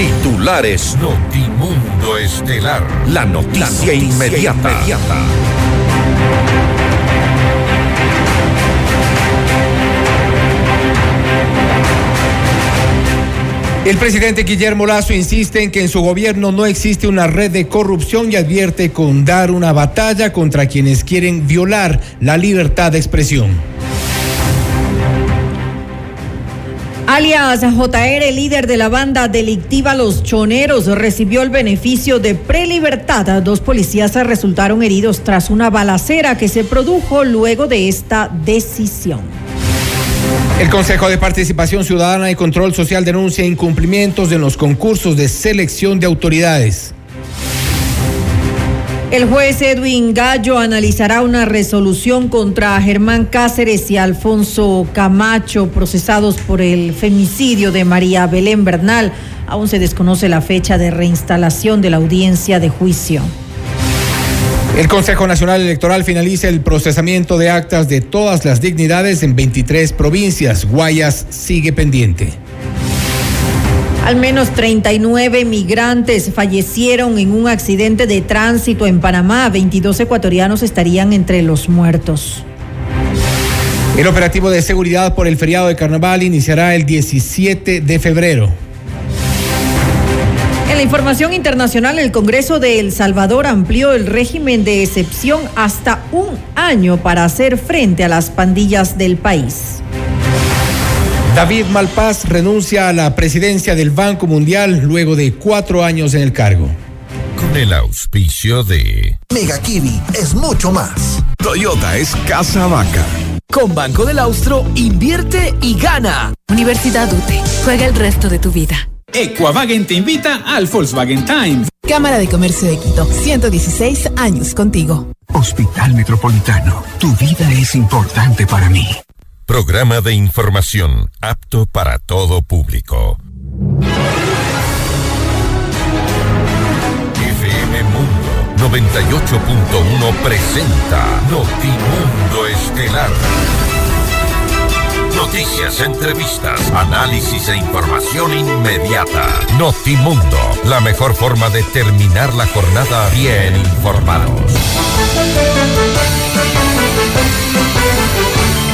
Titulares Notimundo Estelar. La noticia, inmediata. El presidente Guillermo Lazo insiste en que en su gobierno no existe una red de corrupción y advierte con dar una batalla contra quienes quieren violar la libertad de expresión. Alias JR, líder de la banda delictiva Los Choneros, recibió el beneficio de prelibertad. Dos policías resultaron heridos tras una balacera que se produjo luego de esta decisión. El Consejo de Participación Ciudadana y Control Social denuncia incumplimientos en los concursos de selección de autoridades. El juez Edwin Gallo analizará una resolución contra Germán Cáceres y Alfonso Camacho, procesados por el femicidio de María Belén Bernal. Aún se desconoce la fecha de reinstalación de la audiencia de juicio. El Consejo Nacional Electoral finaliza el procesamiento de actas de todas las dignidades en 23 provincias. Guayas sigue pendiente. Al menos 39 migrantes fallecieron en un accidente de tránsito en Panamá. 22 ecuatorianos estarían entre los muertos. El operativo de seguridad por el feriado de carnaval iniciará el 17 de febrero. En la información internacional, el Congreso de El Salvador amplió el régimen de excepción hasta un año para hacer frente a las pandillas del país. David Malpaz renuncia a la presidencia del Banco Mundial luego de cuatro años en el cargo. Con el auspicio de Mega Kiwi es mucho más. Toyota es Casa Vaca. Con Banco del Austro, invierte y gana. Universidad UTE. Juega el resto de tu vida. Equavagen te invita al Volkswagen Times. Cámara de Comercio de Quito, 116 años contigo. Hospital Metropolitano, tu vida es importante para mí. Programa de información apto para todo público. FM Mundo 98.1 presenta Notimundo Estelar. Noticias, entrevistas, análisis e información inmediata. Notimundo, la mejor forma de terminar la jornada bien informados.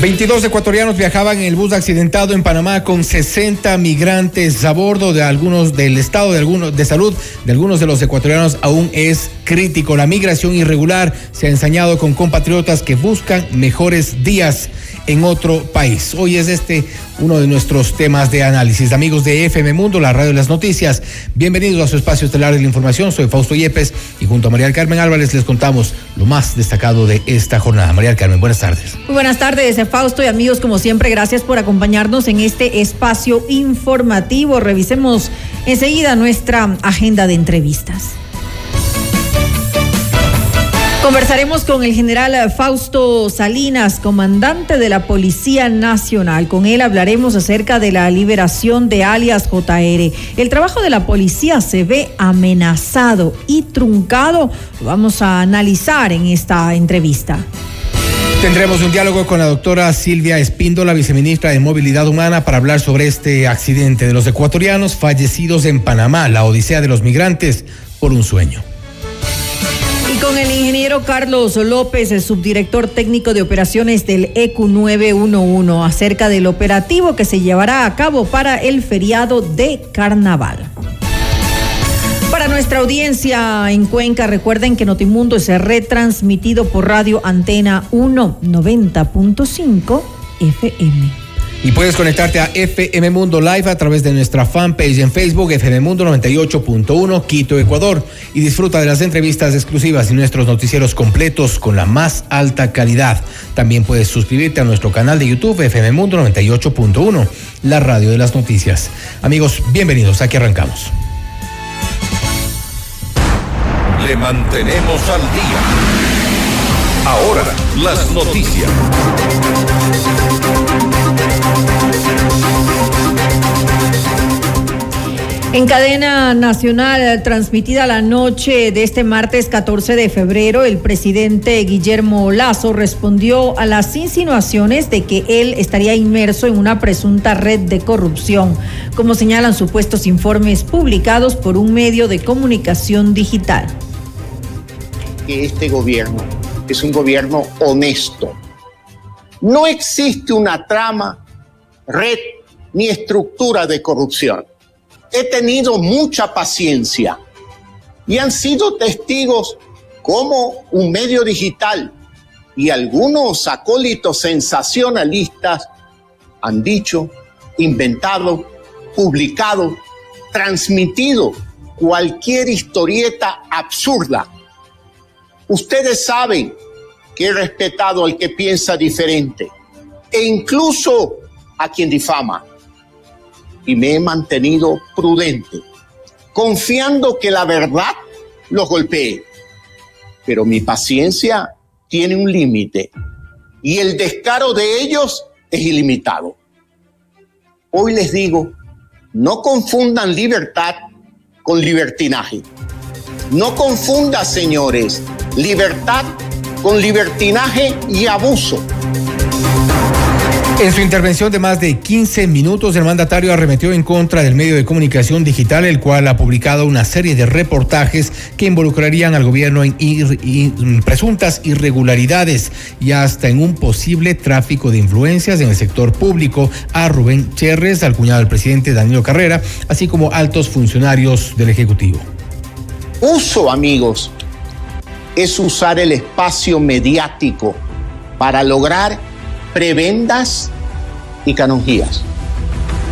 22 ecuatorianos viajaban en el bus accidentado en Panamá con 60 migrantes a bordo de algunos del estado de algunos de salud de algunos de los ecuatorianos aún es crítico. La migración irregular se ha ensañado con compatriotas que buscan mejores días en otro país. Hoy es este uno de nuestros temas de análisis. Amigos de FM Mundo, la radio de las noticias, bienvenidos a su espacio estelar de la información. Soy Fausto Yepes y junto a María Carmen Álvarez les contamos lo más destacado de esta jornada. María Carmen, buenas tardes. Muy buenas tardes, Fausto y amigos, como siempre, gracias por acompañarnos en este espacio informativo. Revisemos enseguida nuestra agenda de entrevistas. Conversaremos con el general Fausto Salinas, comandante de la Policía Nacional. Con él hablaremos acerca de la liberación de alias JR. El trabajo de la policía se ve amenazado y truncado. Lo vamos a analizar en esta entrevista. Tendremos un diálogo con la doctora Silvia Espíndola, viceministra de Movilidad Humana, para hablar sobre este accidente de los ecuatorianos fallecidos en Panamá, la odisea de los migrantes por un sueño con el ingeniero Carlos López, el subdirector técnico de operaciones del EQ 911, acerca del operativo que se llevará a cabo para el feriado de carnaval. Para nuestra audiencia en Cuenca, recuerden que Notimundo es retransmitido por Radio Antena 190.5 FM. Y puedes conectarte a FM Mundo Live a través de nuestra fanpage en Facebook, FM Mundo 98.1, Quito, Ecuador. Y disfruta de las entrevistas exclusivas y nuestros noticieros completos con la más alta calidad. También puedes suscribirte a nuestro canal de YouTube, FM Mundo 98.1, la radio de las noticias. Amigos, bienvenidos, aquí arrancamos. Le mantenemos al día. Ahora, las noticias. En cadena nacional transmitida la noche de este martes 14 de febrero, el presidente Guillermo Lazo respondió a las insinuaciones de que él estaría inmerso en una presunta red de corrupción, como señalan supuestos informes publicados por un medio de comunicación digital. Este gobierno es un gobierno honesto. No existe una trama, red ni estructura de corrupción he tenido mucha paciencia y han sido testigos como un medio digital y algunos acólitos sensacionalistas han dicho, inventado, publicado, transmitido cualquier historieta absurda. Ustedes saben que he respetado al que piensa diferente e incluso a quien difama y me he mantenido prudente, confiando que la verdad los golpee. Pero mi paciencia tiene un límite y el descaro de ellos es ilimitado. Hoy les digo, no confundan libertad con libertinaje. No confundan, señores, libertad con libertinaje y abuso. En su intervención de más de 15 minutos, el mandatario arremetió en contra del medio de comunicación digital, el cual ha publicado una serie de reportajes que involucrarían al gobierno en presuntas irregularidades y hasta en un posible tráfico de influencias en el sector público a Rubén Cherres, al cuñado del presidente Danilo Carrera, así como altos funcionarios del Ejecutivo. Uso, amigos, es usar el espacio mediático para lograr prebendas y canonjías.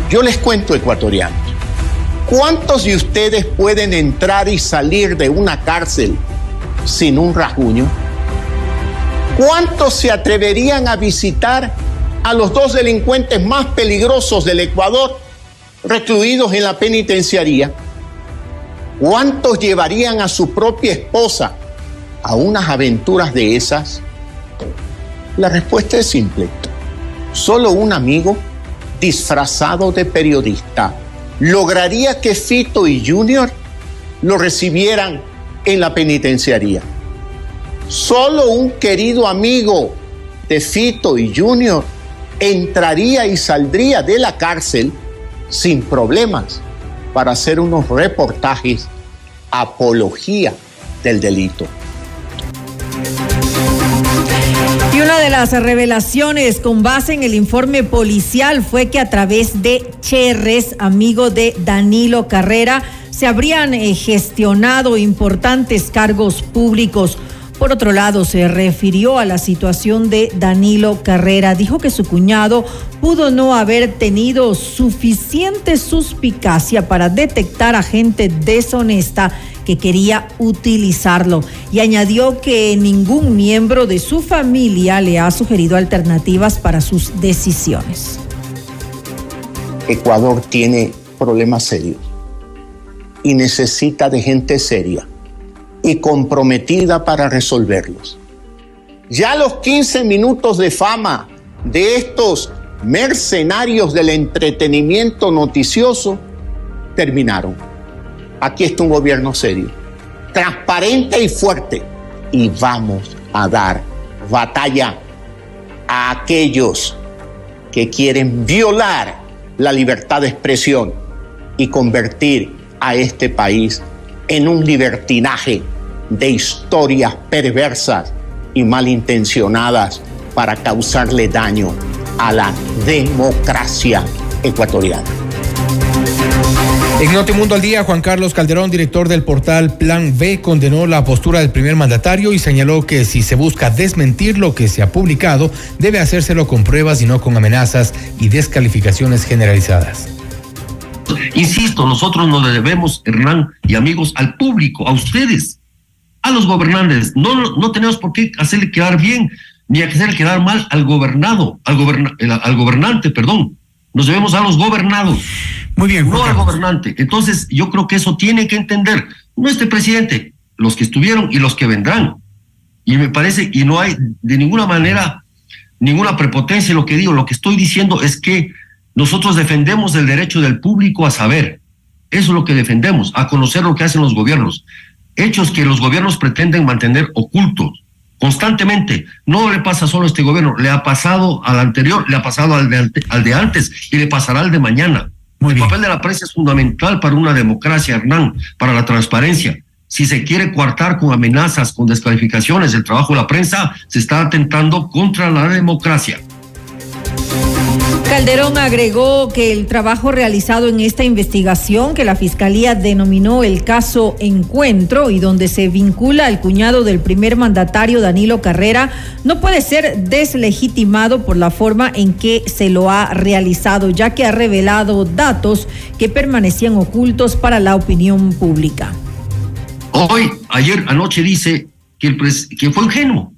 Yo les cuento, ecuatorianos, ¿cuántos de ustedes pueden entrar y salir de una cárcel sin un rasguño? ¿Cuántos se atreverían a visitar a los dos delincuentes más peligrosos del Ecuador recluidos en la penitenciaría? ¿Cuántos llevarían a su propia esposa a unas aventuras de esas? La respuesta es simple. Solo un amigo disfrazado de periodista lograría que Fito y Junior lo recibieran en la penitenciaría. Solo un querido amigo de Fito y Junior entraría y saldría de la cárcel sin problemas para hacer unos reportajes apología del delito. Y una de las revelaciones con base en el informe policial fue que a través de Cherres, amigo de Danilo Carrera, se habrían eh, gestionado importantes cargos públicos. Por otro lado, se refirió a la situación de Danilo Carrera. Dijo que su cuñado pudo no haber tenido suficiente suspicacia para detectar a gente deshonesta que quería utilizarlo y añadió que ningún miembro de su familia le ha sugerido alternativas para sus decisiones. Ecuador tiene problemas serios y necesita de gente seria y comprometida para resolverlos. Ya los 15 minutos de fama de estos mercenarios del entretenimiento noticioso terminaron Aquí está un gobierno serio, transparente y fuerte. Y vamos a dar batalla a aquellos que quieren violar la libertad de expresión y convertir a este país en un libertinaje de historias perversas y malintencionadas para causarle daño a la democracia ecuatoriana. En Notimundo al Día, Juan Carlos Calderón, director del portal Plan B, condenó la postura del primer mandatario y señaló que si se busca desmentir lo que se ha publicado, debe hacérselo con pruebas y no con amenazas y descalificaciones generalizadas. Insisto, nosotros nos debemos, Hernán y amigos, al público, a ustedes, a los gobernantes. No, no tenemos por qué hacerle quedar bien ni hacerle quedar mal al gobernado, al, al gobernante, perdón. Nos debemos a los gobernados. Muy bien. No al gobernante. Entonces, yo creo que eso tiene que entender, no este presidente, los que estuvieron y los que vendrán. Y me parece, y no hay de ninguna manera ninguna prepotencia en lo que digo, lo que estoy diciendo es que nosotros defendemos el derecho del público a saber. Eso es lo que defendemos, a conocer lo que hacen los gobiernos. Hechos que los gobiernos pretenden mantener ocultos constantemente. No le pasa solo a este gobierno, le ha pasado al anterior, le ha pasado al de, al de antes y le pasará al de mañana. el papel de la prensa es fundamental para una democracia, Hernán, para la transparencia. Si se quiere coartar con amenazas, con descalificaciones el trabajo de la prensa, se está atentando contra la democracia. Calderón agregó que el trabajo realizado en esta investigación que la Fiscalía denominó el caso Encuentro y donde se vincula al cuñado del primer mandatario Danilo Carrera no puede ser deslegitimado por la forma en que se lo ha realizado, ya que ha revelado datos que permanecían ocultos para la opinión pública. Hoy, ayer, anoche dice que, el que fue ingenuo.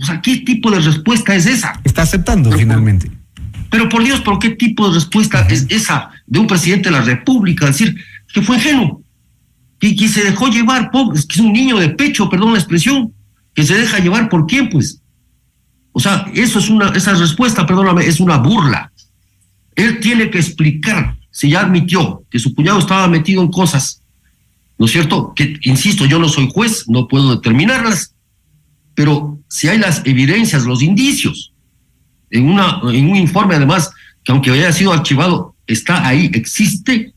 O sea, ¿qué tipo de respuesta es esa? Está aceptando finalmente. Pero por Dios, ¿por qué tipo de respuesta es esa de un presidente de la República? Decir que fue ingenuo, que, que se dejó llevar, pobre, es que es un niño de pecho, perdón la expresión, que se deja llevar por quién, pues. O sea, eso es una, esa respuesta, perdóname, es una burla. Él tiene que explicar, si ya admitió que su cuñado estaba metido en cosas, ¿no es cierto? Que, insisto, yo no soy juez, no puedo determinarlas, pero si hay las evidencias, los indicios, en, una, en un informe además, que aunque haya sido archivado, está ahí, existe,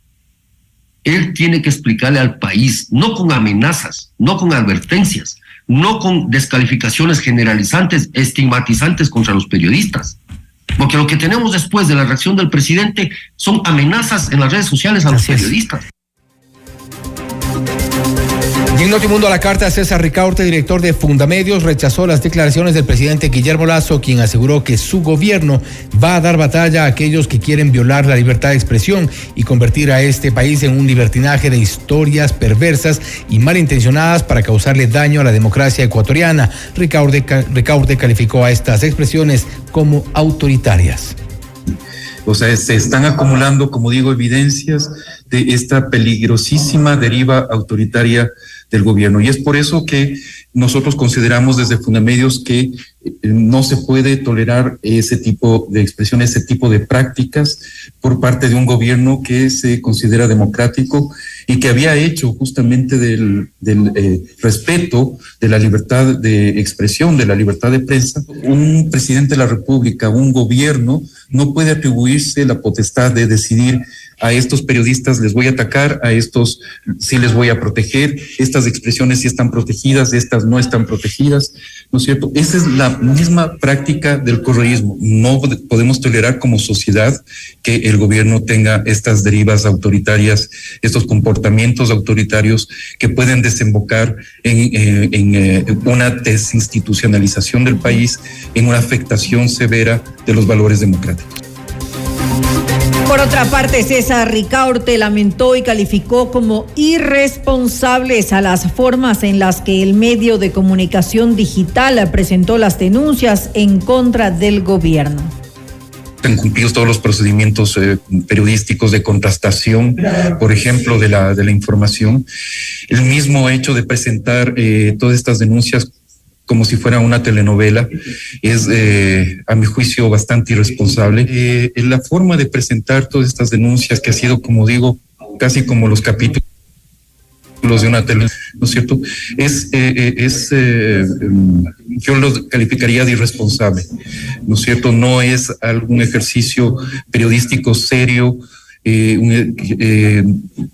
él tiene que explicarle al país, no con amenazas, no con advertencias, no con descalificaciones generalizantes, estigmatizantes contra los periodistas. Porque lo que tenemos después de la reacción del presidente son amenazas en las redes sociales a los periodistas. Y en Notimundo a la carta, César Ricaurte, director de Fundamedios, rechazó las declaraciones del presidente Guillermo Lazo, quien aseguró que su gobierno va a dar batalla a aquellos que quieren violar la libertad de expresión y convertir a este país en un libertinaje de historias perversas y malintencionadas para causarle daño a la democracia ecuatoriana. Ricaurte, calificó a estas expresiones como autoritarias. O sea, se están acumulando, como digo, evidencias de esta peligrosísima deriva autoritaria del gobierno. Y es por eso que nosotros consideramos desde Fundamedios que eh, no se puede tolerar ese tipo de expresiones, ese tipo de prácticas por parte de un gobierno que se considera democrático y que había hecho justamente del, eh, respeto de la libertad de expresión, de la libertad de prensa. Un presidente de la República, un gobierno, no puede atribuirse la potestad de decidir a estos periodistas les voy a atacar, a estos sí les voy a proteger, estas expresiones sí están protegidas, estas no están protegidas, ¿no es cierto? Esa es la misma práctica del correísmo. No podemos tolerar como sociedad que el gobierno tenga estas derivas autoritarias, estos comportamientos autoritarios que pueden desembocar en, eh, eh, una desinstitucionalización del país, en una afectación severa de los valores democráticos. Por otra parte, César Ricaurte lamentó y calificó como irresponsables a las formas en las que el medio de comunicación digital presentó las denuncias en contra del gobierno han cumplido todos los procedimientos eh, periodísticos de contrastación, por ejemplo, de la, de la información. El mismo hecho de presentar eh, todas estas denuncias como si fuera una telenovela, es eh, a mi juicio bastante irresponsable. Eh, la forma de presentar todas estas denuncias, que ha sido, como digo, casi como los capítulos de una telenovela, ¿no es cierto? Es, eh, es yo lo calificaría de irresponsable, ¿no es cierto? No es algún ejercicio periodístico serio, eh, eh,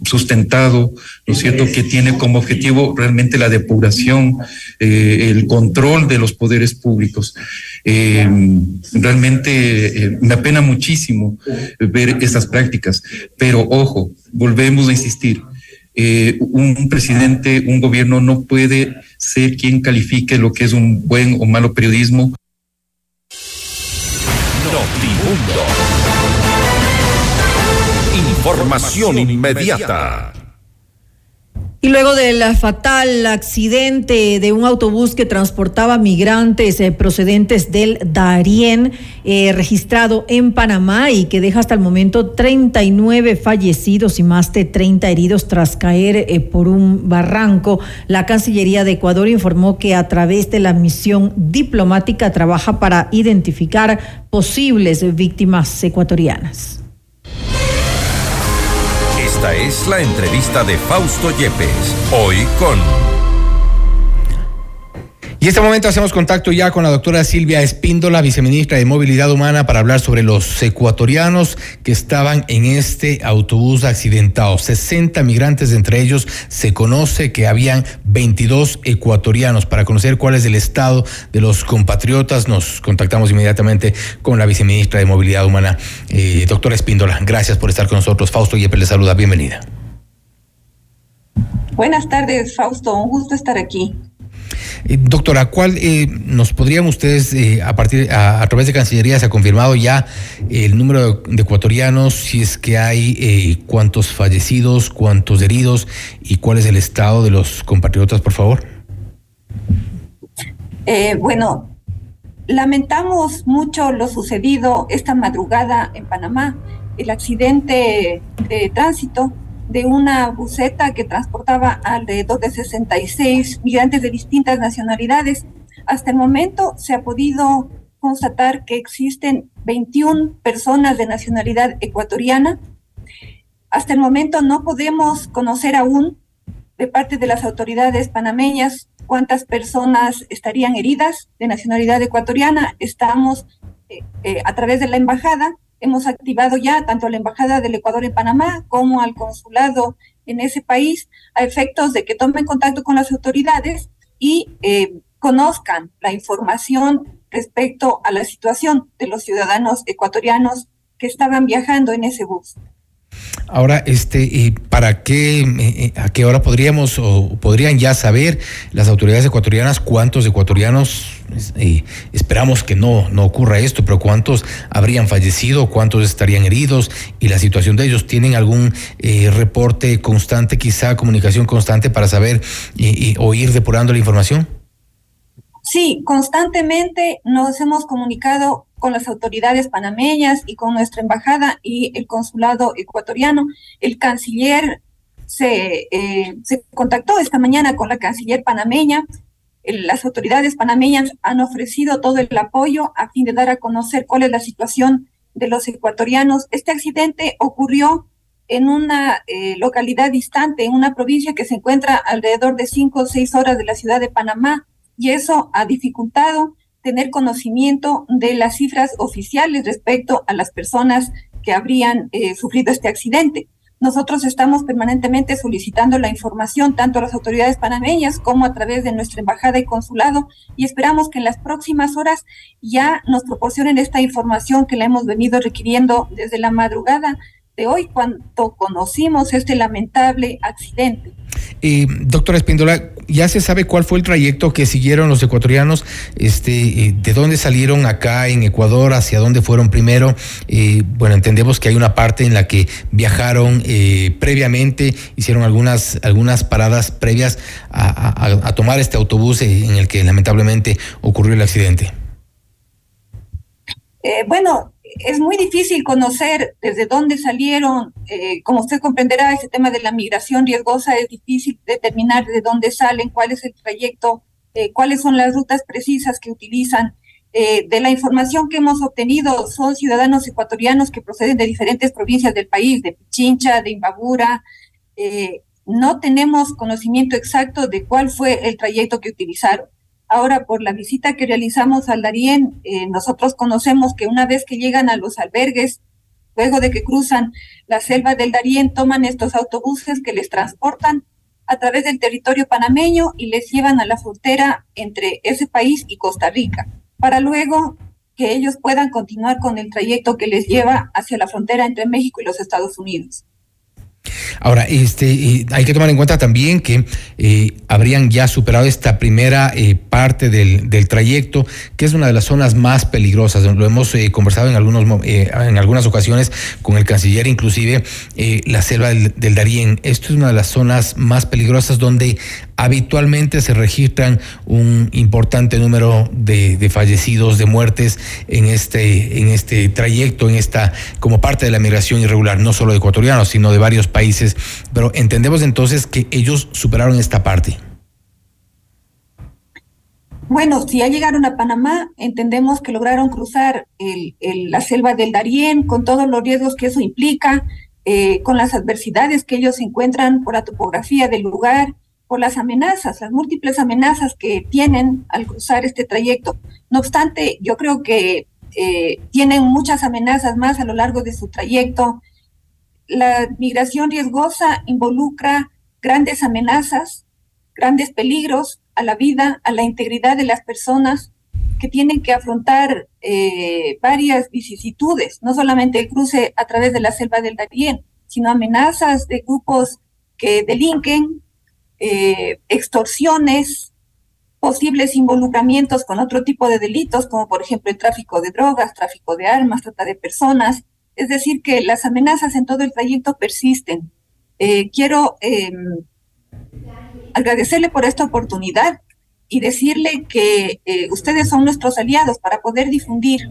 sustentado, ¿no es cierto?, que tiene como objetivo realmente la depuración, eh, el control de los poderes públicos. realmente me apena muchísimo ver esas prácticas, pero ojo, volvemos a insistir. un presidente, un gobierno no puede ser quien califique lo que es un buen o malo periodismo. Información inmediata. Y luego del fatal accidente de un autobús que transportaba migrantes eh, procedentes del Darién, eh, registrado en Panamá y que deja hasta el momento 39 fallecidos y más de 30 heridos tras caer eh, por un barranco, la Cancillería de Ecuador informó que a través de la misión diplomática trabaja para identificar posibles víctimas ecuatorianas. Esta es la entrevista de Fausto Yepes, hoy con... Y en este momento hacemos contacto ya con la doctora Silvia Espíndola, viceministra de Movilidad Humana, para hablar sobre los ecuatorianos que estaban en este autobús accidentado. 60 migrantes, entre ellos se conoce que habían 22 ecuatorianos. Para conocer cuál es el estado de los compatriotas, nos contactamos inmediatamente con la viceministra de Movilidad Humana, eh, doctora Espíndola. Gracias por estar con nosotros. Fausto Yepes le saluda. Bienvenida. Buenas tardes, Fausto. Un gusto estar aquí. Eh, doctora, ¿cuál eh, nos podrían ustedes, eh, a partir a, través de Cancillería, se ha confirmado ya el número de, ecuatorianos, si es que hay cuántos fallecidos, cuántos heridos y cuál es el estado de los compatriotas, por favor? bueno, lamentamos mucho lo sucedido esta madrugada en Panamá, el accidente de tránsito de una buseta que transportaba alrededor de 66 migrantes de distintas nacionalidades. Hasta el momento se ha podido constatar que existen 21 personas de nacionalidad ecuatoriana. Hasta el momento no podemos conocer aún de parte de las autoridades panameñas cuántas personas estarían heridas de nacionalidad ecuatoriana. Estamos eh, eh, a través de la embajada Hemos activado ya tanto a la Embajada del Ecuador en Panamá como al consulado en ese país a efectos de que tomen contacto con las autoridades y eh, conozcan la información respecto a la situación de los ciudadanos ecuatorianos que estaban viajando en ese bus. Ahora, este, ¿para qué, eh, eh, a qué hora podríamos o podrían ya saber las autoridades ecuatorianas cuántos ecuatorianos, eh, esperamos que no, no ocurra esto, pero cuántos habrían fallecido, cuántos estarían heridos y la situación de ellos? ¿Tienen algún reporte constante, quizá comunicación constante para saber o ir depurando la información? Sí, constantemente nos hemos comunicado con las autoridades panameñas y con nuestra embajada y el consulado ecuatoriano. El canciller se, eh, se contactó esta mañana con la canciller panameña. Las autoridades panameñas han ofrecido todo el apoyo a fin de dar a conocer cuál es la situación de los ecuatorianos. Este accidente ocurrió en una eh, localidad distante, en una provincia que se encuentra alrededor de cinco o seis horas de la ciudad de Panamá, y eso ha dificultado tener conocimiento de las cifras oficiales respecto a las personas que habrían eh, sufrido este accidente. Nosotros estamos permanentemente solicitando la información tanto a las autoridades panameñas como a través de nuestra embajada y consulado y esperamos que en las próximas horas ya nos proporcionen esta información que la hemos venido requiriendo desde la madrugada de hoy cuando conocimos este lamentable accidente. Eh, doctora Espíndola, ¿ya se sabe cuál fue el trayecto que siguieron los ecuatorianos? Este, eh, ¿De dónde salieron acá en Ecuador? ¿Hacia dónde fueron primero? Eh, bueno, entendemos que hay una parte en la que viajaron previamente, hicieron algunas, algunas paradas previas a, a tomar este autobús en el que lamentablemente ocurrió el accidente. bueno, es muy difícil conocer desde dónde salieron, eh, como usted comprenderá, ese tema de la migración riesgosa es difícil determinar de dónde salen, cuál es el trayecto, eh, cuáles son las rutas precisas que utilizan. Eh, de la información que hemos obtenido, son ciudadanos ecuatorianos que proceden de diferentes provincias del país, de Pichincha, de Imbabura. no tenemos conocimiento exacto de cuál fue el trayecto que utilizaron. Ahora, por la visita que realizamos al Darién, eh, nosotros conocemos que una vez que llegan a los albergues, luego de que cruzan la selva del Darién, toman estos autobuses que les transportan a través del territorio panameño y les llevan a la frontera entre ese país y Costa Rica, para luego que ellos puedan continuar con el trayecto que les lleva hacia la frontera entre México y los Estados Unidos. Ahora, este, hay que tomar en cuenta también que eh, habrían ya superado esta primera eh, parte del, trayecto, que es una de las zonas más peligrosas. Lo hemos eh, conversado en, algunos, en algunas ocasiones con el canciller, inclusive la selva del, del, Darién. Esto es una de las zonas más peligrosas donde habitualmente se registran un importante número de, de, fallecidos, de muertes en este, en este trayecto, en esta, como parte de la migración irregular, no solo de ecuatorianos, sino de varios países. Pero entendemos entonces que ellos superaron esta parte. Bueno, si ya llegaron a Panamá, entendemos que lograron cruzar el, la selva del Darién con todos los riesgos que eso implica, eh, con las adversidades que ellos encuentran por la topografía del lugar, por las amenazas, las múltiples amenazas que tienen al cruzar este trayecto. No obstante, yo creo que eh, tienen muchas amenazas más a lo largo de su trayecto. La migración riesgosa involucra grandes amenazas, grandes peligros a la vida, a la integridad de las personas que tienen que afrontar eh, varias vicisitudes, no solamente el cruce a través de la selva del Darién, sino amenazas de grupos que delinquen, eh, extorsiones, posibles involucramientos con otro tipo de delitos, como por ejemplo el tráfico de drogas, tráfico de armas, trata de personas. Es decir, que las amenazas en todo el trayecto persisten. Eh, quiero em, agradecerle por esta oportunidad y decirle que eh, ustedes son nuestros aliados para poder difundir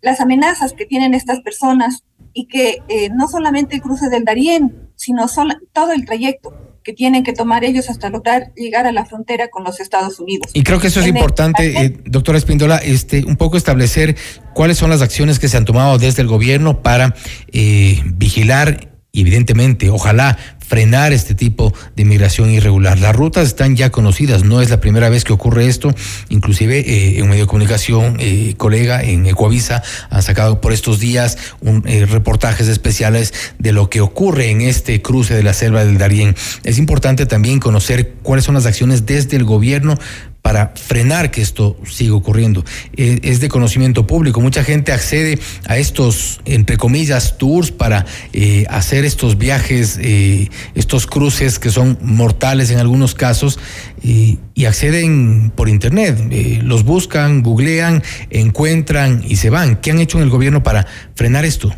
las amenazas que tienen estas personas y que no solamente el cruce del Darién, sino todo el trayecto que tienen que tomar ellos hasta lograr llegar a la frontera con los Estados Unidos. Y creo que eso es importante, eh, doctora Espíndola, este, un poco establecer cuáles son las acciones que se han tomado desde el gobierno para eh, vigilar y evidentemente, ojalá frenar este tipo de migración irregular. Las rutas están ya conocidas, no es la primera vez que ocurre esto, inclusive eh, en un medio de comunicación, eh, colega en Ecoavisa han sacado por estos días eh, reportajes especiales de lo que ocurre en este cruce de la selva del Darién. Es importante también conocer cuáles son las acciones desde el gobierno para frenar que esto siga ocurriendo. Eh, es de conocimiento público. Mucha gente accede a estos, entre comillas, tours para eh, hacer estos viajes, eh, estos cruces que son mortales en algunos casos y acceden por internet. los buscan, googlean, encuentran y se van. ¿Qué han hecho en el gobierno para frenar esto?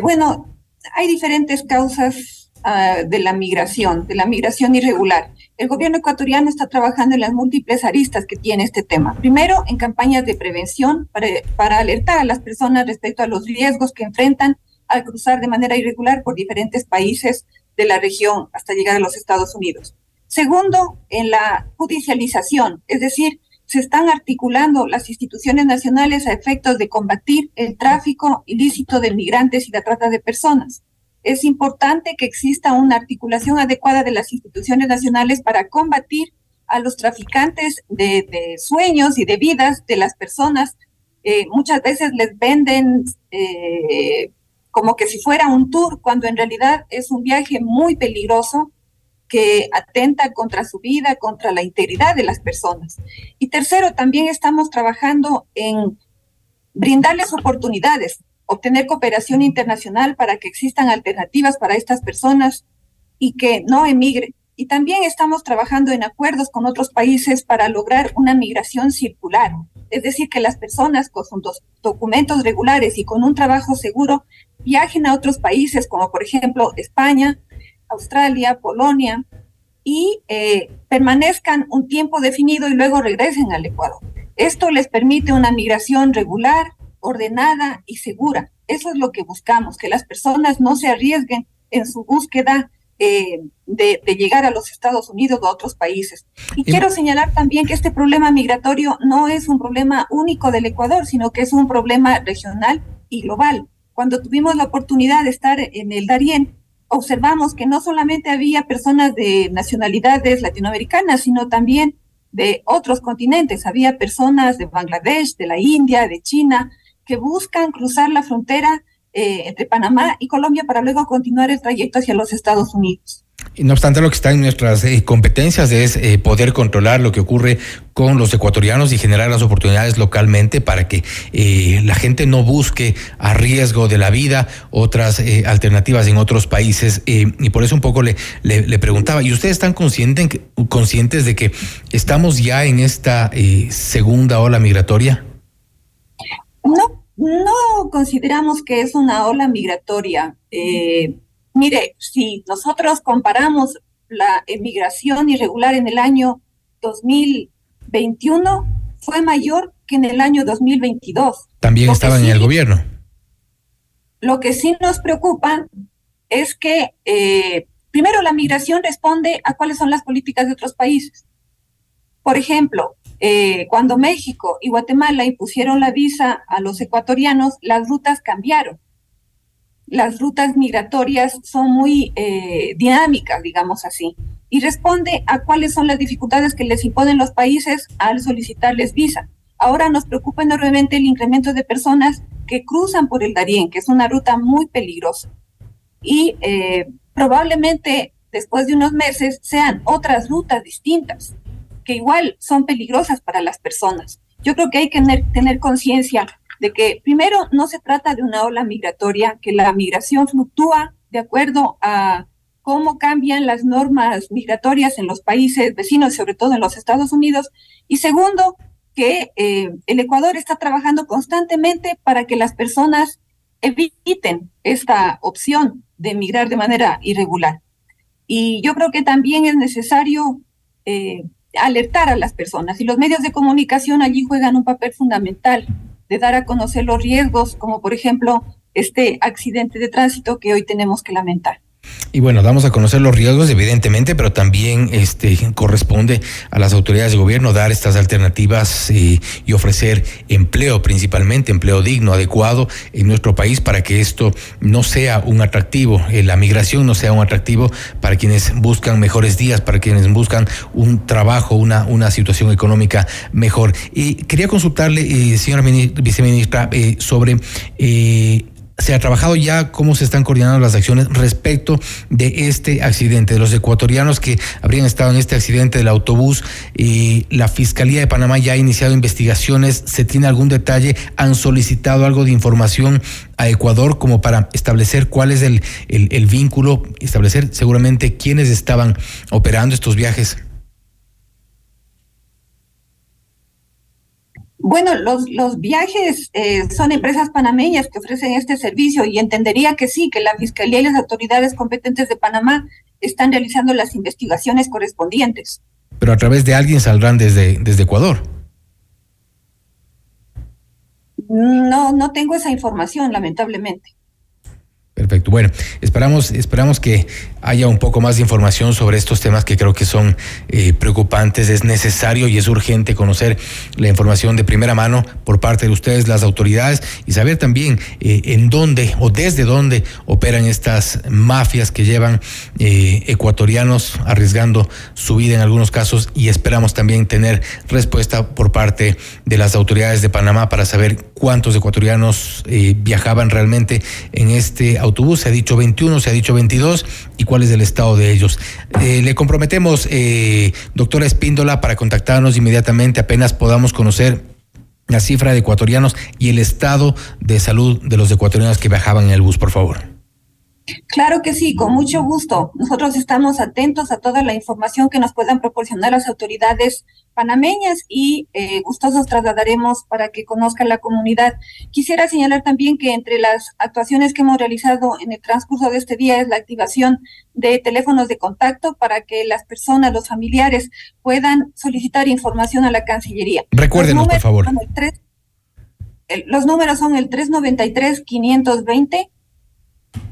bueno, hay diferentes causas ah, de la migración, de la migración irregular el gobierno ecuatoriano está trabajando en las múltiples aristas que tiene este tema. Primero, en campañas de prevención para, alertar a las personas respecto a los riesgos que enfrentan al cruzar de manera irregular por diferentes países de la región hasta llegar a los Estados Unidos. Segundo, en la judicialización, es decir, se están articulando las instituciones nacionales a efectos de combatir el tráfico ilícito de migrantes y la trata de personas es importante que exista una articulación adecuada de las instituciones nacionales para combatir a los traficantes de, sueños y de vidas de las personas. Eh, muchas veces les venden eh, como que si fuera un tour, cuando en realidad es un viaje muy peligroso que atenta contra su vida, contra la integridad de las personas. Y tercero, también estamos trabajando en brindarles oportunidades obtener cooperación internacional para que existan alternativas para estas personas y que no emigren. Y también estamos trabajando en acuerdos con otros países para lograr una migración circular, es decir, que las personas con documentos regulares y con un trabajo seguro viajen a otros países como por ejemplo España, Australia, Polonia y eh, permanezcan un tiempo definido y luego regresen al Ecuador. Esto les permite una migración regular, ordenada y segura. Eso es lo que buscamos, que las personas no se arriesguen en su búsqueda eh, de, llegar a los Estados Unidos o a otros países. Y, quiero señalar también que este problema migratorio no es un problema único del Ecuador, sino que es un problema regional y global. Cuando tuvimos la oportunidad de estar en el Darién, observamos que no solamente había personas de nacionalidades latinoamericanas, sino también de otros continentes. Había personas de Bangladesh, de la India, de China, que buscan cruzar la frontera eh, entre Panamá y Colombia para luego continuar el trayecto hacia los Estados Unidos. No obstante, lo que está en nuestras eh, competencias es eh, poder controlar lo que ocurre con los ecuatorianos y generar las oportunidades localmente para que la gente no busque a riesgo de la vida otras alternativas en otros países. y por eso un poco le, le, le preguntaba, ¿y ustedes están conscientes, conscientes de que estamos ya en esta segunda ola migratoria? No, no consideramos que es una ola migratoria. Eh, mire, si nosotros comparamos la emigración irregular en el año 2021, fue mayor que en el año 2022. También estaban en el gobierno. Lo que sí nos preocupa es que, eh, primero, la migración responde a cuáles son las políticas de otros países. Por ejemplo, eh, cuando México y Guatemala impusieron la visa a los ecuatorianos, las rutas cambiaron. las rutas migratorias son muy eh, dinámicas, digamos así, y responde a cuáles son las dificultades que les imponen los países al solicitarles visa. Ahora nos preocupa enormemente el incremento de personas que cruzan por el Darién, que es una ruta muy peligrosa. Y eh, probablemente después de unos meses sean otras rutas distintas, que igual son peligrosas para las personas. Yo creo que hay que tener, tener conciencia de que primero no se trata de una ola migratoria, que la migración fluctúa de acuerdo a cómo cambian las normas migratorias en los países vecinos, sobre todo en los Estados Unidos. Y segundo, que eh, el Ecuador está trabajando constantemente para que las personas eviten esta opción de emigrar de manera irregular. Y yo creo que también es necesario eh, alertar a las personas y los medios de comunicación allí juegan un papel fundamental de dar a conocer los riesgos, como por ejemplo este accidente de tránsito que hoy tenemos que lamentar. Y bueno, damos a conocer los riesgos, evidentemente, pero también este, corresponde a las autoridades de gobierno dar estas alternativas eh, y ofrecer empleo, principalmente empleo digno, adecuado en nuestro país para que esto no sea un atractivo, eh, la migración no sea un atractivo para quienes buscan mejores días, para quienes buscan un trabajo, una, una situación económica mejor. Y quería consultarle, eh, señora viceministra, sobre se ha trabajado ya cómo se están coordinando las acciones respecto de este accidente, de los ecuatorianos que habrían estado en este accidente del autobús. La Fiscalía de Panamá ya ha iniciado investigaciones. ¿Se tiene algún detalle? ¿Han solicitado algo de información a Ecuador como para establecer cuál es el vínculo, establecer seguramente quiénes estaban operando estos viajes? Bueno, los, los viajes eh, son empresas panameñas que ofrecen este servicio y entendería que sí, que la Fiscalía y las autoridades competentes de Panamá están realizando las investigaciones correspondientes. Pero a través de alguien saldrán desde, desde Ecuador. No, no tengo esa información, lamentablemente. Perfecto. Bueno, esperamos, esperamos que haya un poco más de información sobre estos temas que creo que son eh, preocupantes. Es necesario y es urgente conocer la información de primera mano por parte de ustedes, las autoridades, y saber también eh, en dónde o desde dónde operan estas mafias que llevan eh, ecuatorianos arriesgando su vida en algunos casos y esperamos también tener respuesta por parte de las autoridades de Panamá para saber cuántos ecuatorianos viajaban realmente en este autobús, se ha dicho 21, se ha dicho 22, y cuál es el estado de ellos. Eh, le comprometemos, eh, doctora Espíndola, para contactarnos inmediatamente apenas podamos conocer la cifra de ecuatorianos y el estado de salud de los ecuatorianos que viajaban en el bus, por favor. Claro que sí, con mucho gusto. Nosotros estamos atentos a toda la información que nos puedan proporcionar las autoridades panameñas y eh, gustosos trasladaremos para que conozcan la comunidad. Quisiera señalar también que entre las actuaciones que hemos realizado en el transcurso de este día es la activación de teléfonos de contacto para que las personas, los familiares, puedan solicitar información a la Cancillería. Recuérdenos, por favor. los números son el 393-520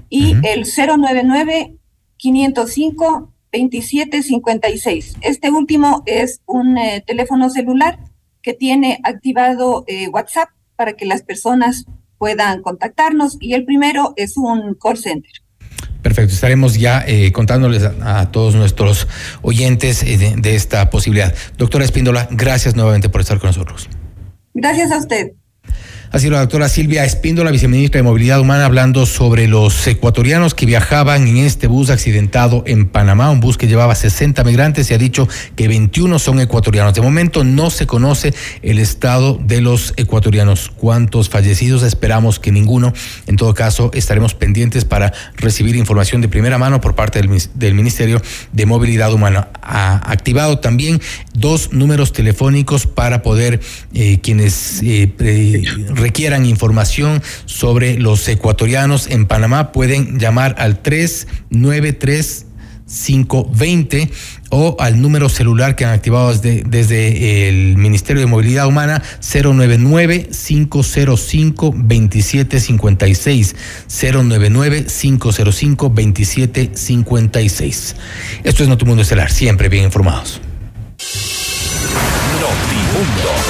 y el 099 505 2756. Este último es un eh, teléfono celular que tiene activado eh, WhatsApp para que las personas puedan contactarnos y el primero es un call center. Perfecto, estaremos ya eh, contándoles a, todos nuestros oyentes de, de esta posibilidad. Doctora Espíndola, gracias nuevamente por estar con nosotros. Gracias a usted. Ha sido la doctora Silvia Espíndola, viceministra de Movilidad Humana, hablando sobre los ecuatorianos que viajaban en este bus accidentado en Panamá, un bus que llevaba 60 migrantes. Se ha dicho que 21 son ecuatorianos. De momento no se conoce el estado de los ecuatorianos. ¿Cuántos fallecidos? Esperamos que ninguno. En todo caso, estaremos pendientes para recibir información de primera mano por parte del, Ministerio de Movilidad Humana. Ha activado también dos números telefónicos para poder eh, quienes eh, requieran información sobre los ecuatorianos en Panamá, pueden llamar al 393 520 o al número celular que han activado desde, desde el Ministerio de Movilidad Humana 099-505-2756. 099-505-2756. Esto es Notimundo Estelar, siempre bien informados. Notimundo.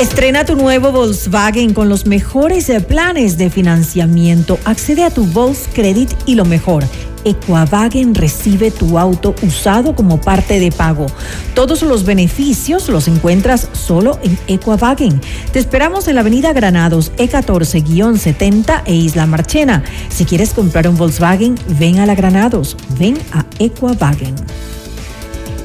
Estrena tu nuevo Volkswagen con los mejores planes de financiamiento. Accede a tu Volkscredit y lo mejor Equavagen recibe tu auto usado como parte de pago. Todos los beneficios los encuentras solo en Equavagen. Te esperamos en la Avenida Granados E14-70 e Isla Marchena. Si quieres comprar un Volkswagen, ven a la Granados, ven a Equavagen.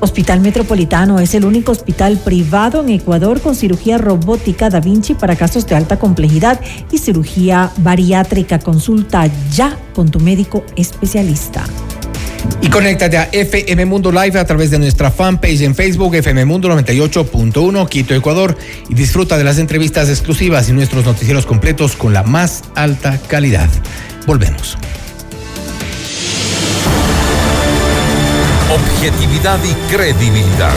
Hospital Metropolitano es el único hospital privado en Ecuador con cirugía robótica Da Vinci para casos de alta complejidad y cirugía bariátrica. Consulta ya con tu médico especialista. Y conéctate a FM Mundo Live a través de nuestra fanpage en Facebook, FM Mundo 98.1, Quito, Ecuador, y disfruta de las entrevistas exclusivas y nuestros noticieros completos con la más alta calidad. Volvemos. Objetividad y credibilidad.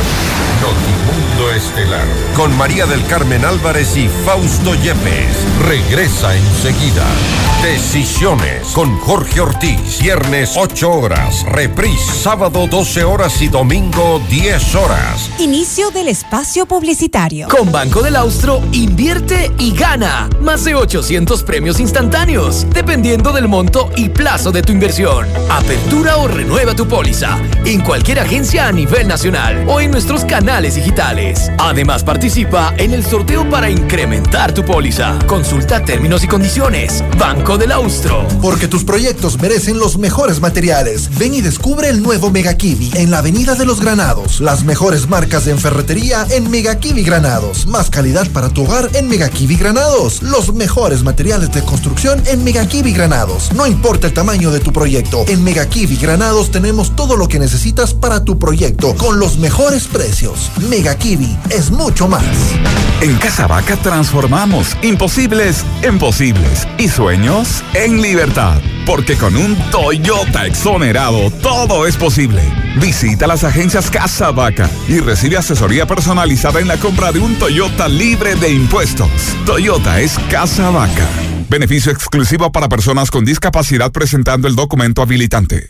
Notimundo Estelar. Con María del Carmen Álvarez y Fausto Yepes. Regresa enseguida. Decisiones con Jorge Ortiz. Viernes 8 horas. Reprise sábado 12 horas y domingo 10 horas. Inicio del espacio publicitario. Con Banco del Austro, invierte y gana. Más de 800 premios instantáneos, dependiendo del monto y plazo de tu inversión. Apertura o renueva tu póliza en cualquier agencia a nivel nacional o en nuestros canales digitales. Además, participa en el sorteo para incrementar tu póliza. Consulta términos y condiciones. Banco del Austro. Porque tus proyectos merecen los mejores materiales. Ven y descubre el nuevo Mega Kiwi en la Avenida de los Granados. Las mejores marcas de ferretería en Mega Kiwi Granados. Más calidad para tu hogar en Mega Kiwi Granados. Los mejores materiales de construcción en Mega Kiwi Granados. No importa el tamaño de tu proyecto. En Mega Kiwi Granados tenemos todo lo que necesitas para tu proyecto con los mejores precios. Mega Kiwi es mucho más. En Casabaca transformamos imposibles en posibles y sueños en libertad. Porque con un Toyota exonerado todo es posible. Visita las agencias Casabaca y recibe asesoría personalizada en la compra de un Toyota libre de impuestos. Toyota es Casabaca. Beneficio exclusivo para personas con discapacidad presentando el documento habilitante.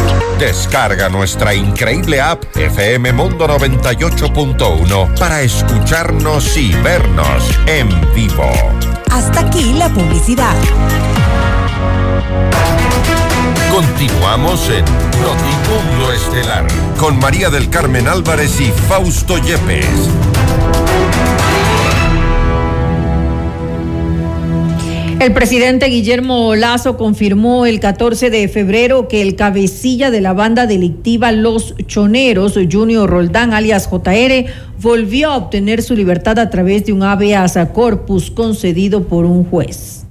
Descarga nuestra increíble app FM Mundo 98.1 para escucharnos y vernos en vivo. Hasta aquí la publicidad. Continuamos en Notimundo Estelar con María del Carmen Álvarez y Fausto Yepes. El presidente Guillermo Lazo confirmó el 14 de febrero que el cabecilla de la banda delictiva Los Choneros, Junior Roldán, alias JR, volvió a obtener su libertad a través de un habeas corpus concedido por un juez.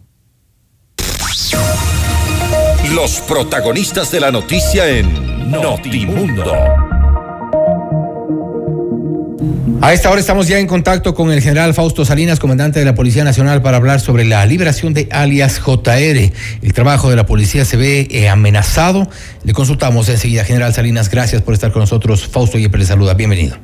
Los protagonistas de la noticia en Notimundo. A esta hora estamos ya en contacto con el general Fausto Salinas, comandante de la Policía Nacional, para hablar sobre la liberación de alias JR. El trabajo de la policía se ve eh, amenazado. Le consultamos enseguida, general Salinas. Gracias por estar con nosotros. Fausto Yepes le saluda. Bienvenido.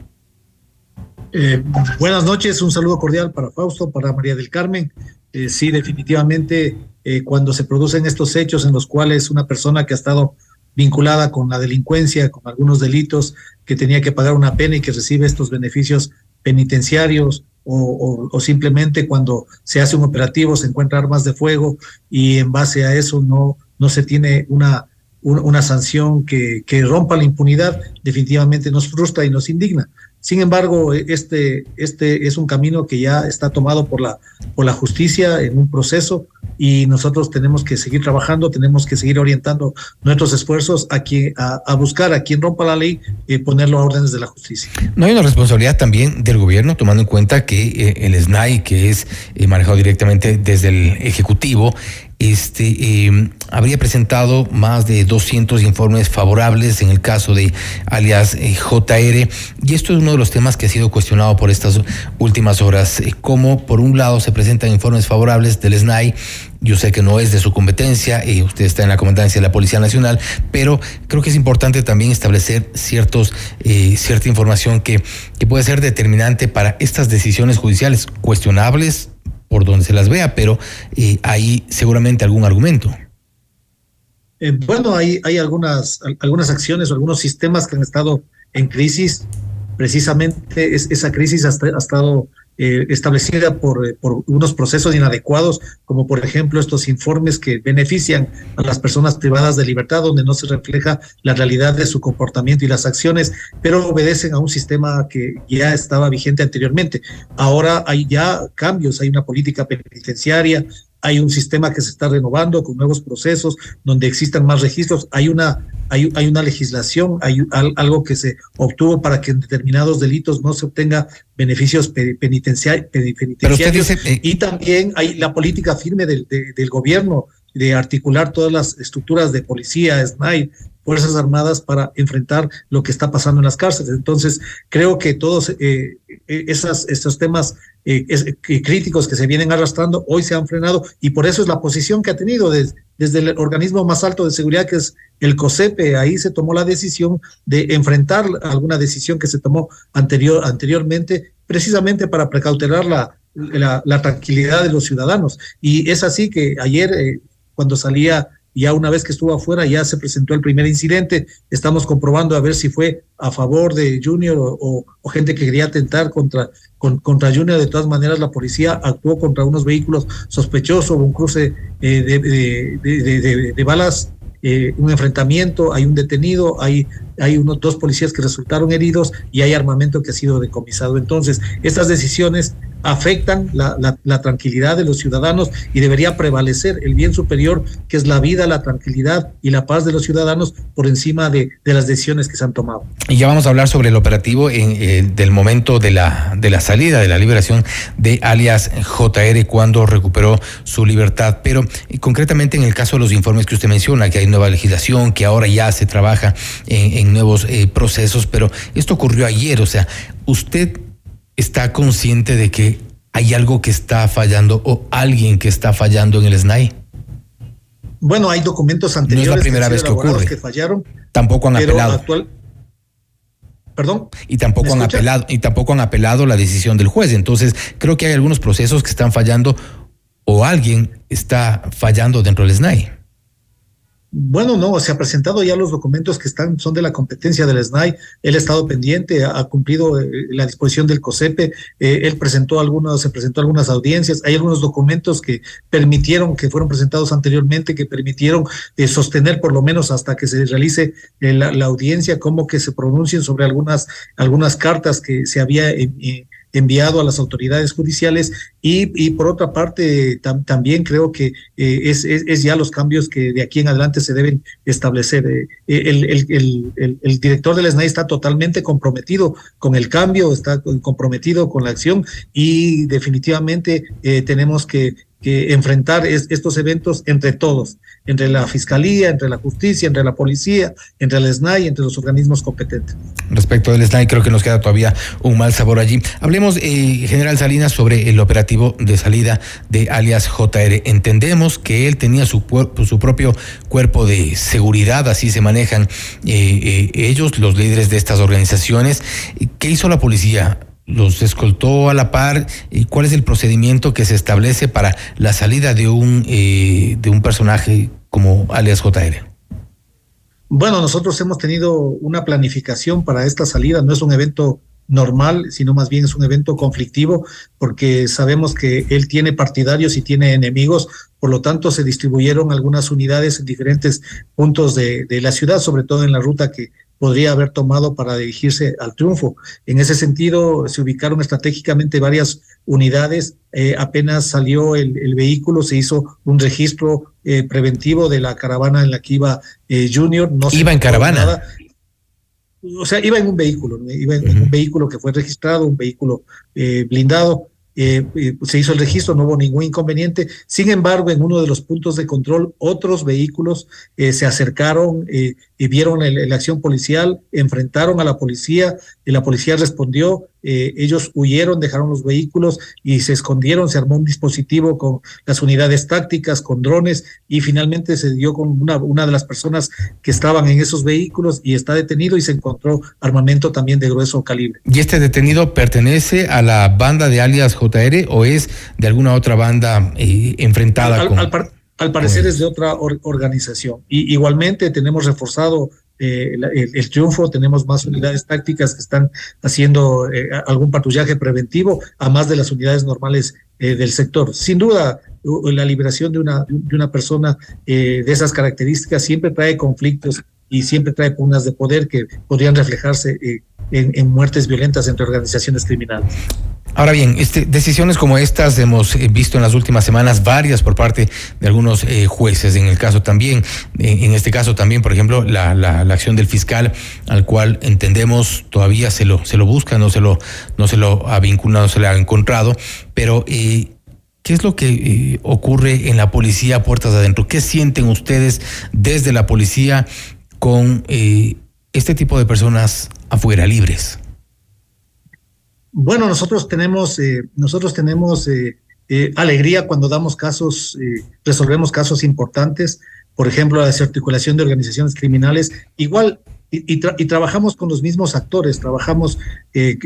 Eh, buenas noches, un saludo cordial para Fausto, para María del Carmen. Eh, sí, definitivamente, cuando se producen estos hechos en los cuales una persona que ha estado vinculada con la delincuencia, con algunos delitos, que tenía que pagar una pena y que recibe estos beneficios penitenciarios o, simplemente cuando se hace un operativo se encuentra armas de fuego y en base a eso no, no se tiene una, una, sanción que, que rompa la impunidad, definitivamente nos frustra y nos indigna. Sin embargo, este, este es un camino que ya está tomado por la, por la justicia en un proceso y nosotros tenemos que seguir trabajando, tenemos que seguir orientando nuestros esfuerzos a, a, buscar a quien rompa la ley y ponerlo a órdenes de la justicia. No hay una responsabilidad también del gobierno, tomando en cuenta que eh, el SNAI, que es eh, manejado directamente desde el Ejecutivo, este, eh, habría presentado más de 200 informes favorables en el caso de alias JR. Y esto es uno de los temas que ha sido cuestionado por estas últimas horas. Cómo, por un lado, se presentan informes favorables del SNAI yo sé que no es de su competencia y usted está en la comandancia de la Policía Nacional, pero creo que es importante también establecer ciertos, eh, cierta información que, que puede ser determinante para estas decisiones judiciales cuestionables por donde se las vea, pero eh, hay seguramente algún argumento. Eh, bueno, hay, hay algunas, algunas acciones o algunos sistemas que han estado en crisis. Precisamente esa crisis ha estado eh, establecida por, eh, por, unos procesos inadecuados, como por ejemplo estos informes que benefician a las personas privadas de libertad, donde no se refleja la realidad de su comportamiento y las acciones, pero obedecen a un sistema que ya estaba vigente anteriormente. Ahora hay ya cambios, hay una política penitenciaria, hay un sistema que se está renovando con nuevos procesos, donde existan más registros, hay una hay, hay una legislación, hay algo que se obtuvo para que en determinados delitos no se obtenga beneficios penitenciarios. Eh, y también hay la política firme del, del gobierno de articular todas las estructuras de policía, SNAI, Fuerzas Armadas para enfrentar lo que está pasando en las cárceles. Entonces, creo que todos eh, eh, esas, esos temas eh, críticos que se vienen arrastrando hoy se han frenado y por eso es la posición que ha tenido desde el organismo más alto de seguridad que es el COSEPE. Ahí se tomó la decisión de enfrentar alguna decisión que se tomó anterior, anteriormente precisamente para precautelar la, la, tranquilidad de los ciudadanos. Y es así que ayer, cuando salía ya una vez que estuvo afuera ya se presentó el primer incidente. Estamos comprobando a ver si fue a favor de Junior o, gente que quería atentar contra, contra Junior. De todas maneras, la policía actuó contra unos vehículos sospechosos, un cruce eh, de, de, balas eh, un enfrentamiento, hay un detenido, hay, hay unos dos policías que resultaron heridos y hay armamento que ha sido decomisado. Entonces, estas decisiones afectan la, la, tranquilidad de los ciudadanos y debería prevalecer el bien superior, que es la vida, la tranquilidad y la paz de los ciudadanos por encima de, de las decisiones que se han tomado. Y ya vamos a hablar sobre el operativo en, eh, del momento de la, de la salida, de la liberación de alias JR cuando recuperó su libertad. Pero eh, concretamente en el caso de los informes que usted menciona, que hay nueva legislación, que ahora ya se trabaja en, nuevos eh, procesos, pero esto ocurrió ayer, o sea, usted está consciente de que hay algo que está fallando o alguien que está fallando en el SNAI? Bueno, hay documentos anteriores. No es la primera vez que ocurre. Que fallaron. Tampoco han apelado. Perdón. Y tampoco han apelado y tampoco han apelado la decisión del juez. Entonces, creo que hay algunos procesos que están fallando o alguien está fallando dentro del SNAI. Bueno, no, se ha presentado ya los documentos que están, son de la competencia del SNAI. Él ha estado pendiente, ha, cumplido eh, la disposición del COSEPE. Eh, él presentó algunos, se presentó algunas audiencias. Hay algunos documentos que permitieron, que fueron presentados anteriormente, que permitieron eh, sostener por lo menos hasta que se realice la, audiencia, como que se pronuncien sobre algunas, algunas cartas que se había enviado a las autoridades judiciales y, y por otra parte también creo que eh, es, es, ya los cambios que de aquí en adelante se deben establecer. Eh, el, el, el, el, director del SNAI está totalmente comprometido con el cambio, está comprometido con la acción y definitivamente eh, tenemos que que enfrentar estos eventos entre todos, entre la Fiscalía, entre la Justicia, entre la Policía, entre el SNAI, entre los organismos competentes. Respecto del SNAI, creo que nos queda todavía un mal sabor allí. Hablemos, eh, General Salinas, sobre el operativo de salida de alias JR. Entendemos que él tenía su, su propio cuerpo de seguridad, así se manejan eh, eh, ellos, los líderes de estas organizaciones. ¿Qué hizo la policía? Los escoltó a la par. Y cuál es el procedimiento que se establece para la salida de un eh, de un personaje como alias JR. Bueno, nosotros hemos tenido una planificación para esta salida, no es un evento normal, sino más bien es un evento conflictivo, porque sabemos que él tiene partidarios y tiene enemigos, por lo tanto se distribuyeron algunas unidades en diferentes puntos de, de la ciudad, sobre todo en la ruta que podría haber tomado para dirigirse al triunfo. En ese sentido, se ubicaron estratégicamente varias unidades. Eh, apenas salió el, vehículo, se hizo un registro eh, preventivo de la caravana en la que iba eh, Junior. No iba en caravana. O sea, iba en un vehículo, iba en un vehículo que fue registrado, un vehículo blindado. Eh, se hizo el registro, no hubo ningún inconveniente. Sin embargo, en uno de los puntos de control, otros vehículos eh, se acercaron eh, y vieron la, acción policial, enfrentaron a la policía, y la policía respondió, ellos huyeron, dejaron los vehículos y se escondieron, se armó un dispositivo con las unidades tácticas, con drones, y finalmente se dio con una, una de las personas que estaban en esos vehículos y está detenido y se encontró armamento también de grueso calibre. ¿Y este detenido pertenece a la banda de alias JR o es de alguna otra banda eh, enfrentada al, con, al, parecer es de otra organización. Y igualmente tenemos reforzado eh, el, triunfo, tenemos más unidades tácticas que están haciendo eh, algún patrullaje preventivo, a más de las unidades normales del sector. Sin duda, la liberación de una, de una persona de esas características siempre trae conflictos y siempre trae pugnas de poder que podrían reflejarse en, muertes violentas entre organizaciones criminales. Ahora bien, este, decisiones como estas hemos eh, visto en las últimas semanas varias por parte de algunos eh, jueces. En el caso también, en este caso también, por ejemplo, la, la, acción del fiscal, al cual entendemos todavía se lo se lo busca, no se lo no se lo ha vinculado, no se le ha encontrado. Pero eh, ¿Qué es lo que ocurre en la policía puertas adentro? ¿Qué sienten ustedes desde la policía con este tipo de personas afuera, libres? Bueno, nosotros tenemos, eh, nosotros tenemos eh, eh, alegría cuando damos casos, resolvemos casos importantes, por ejemplo, la desarticulación de organizaciones criminales. Igual y, trabajamos con los mismos actores, trabajamos, eh,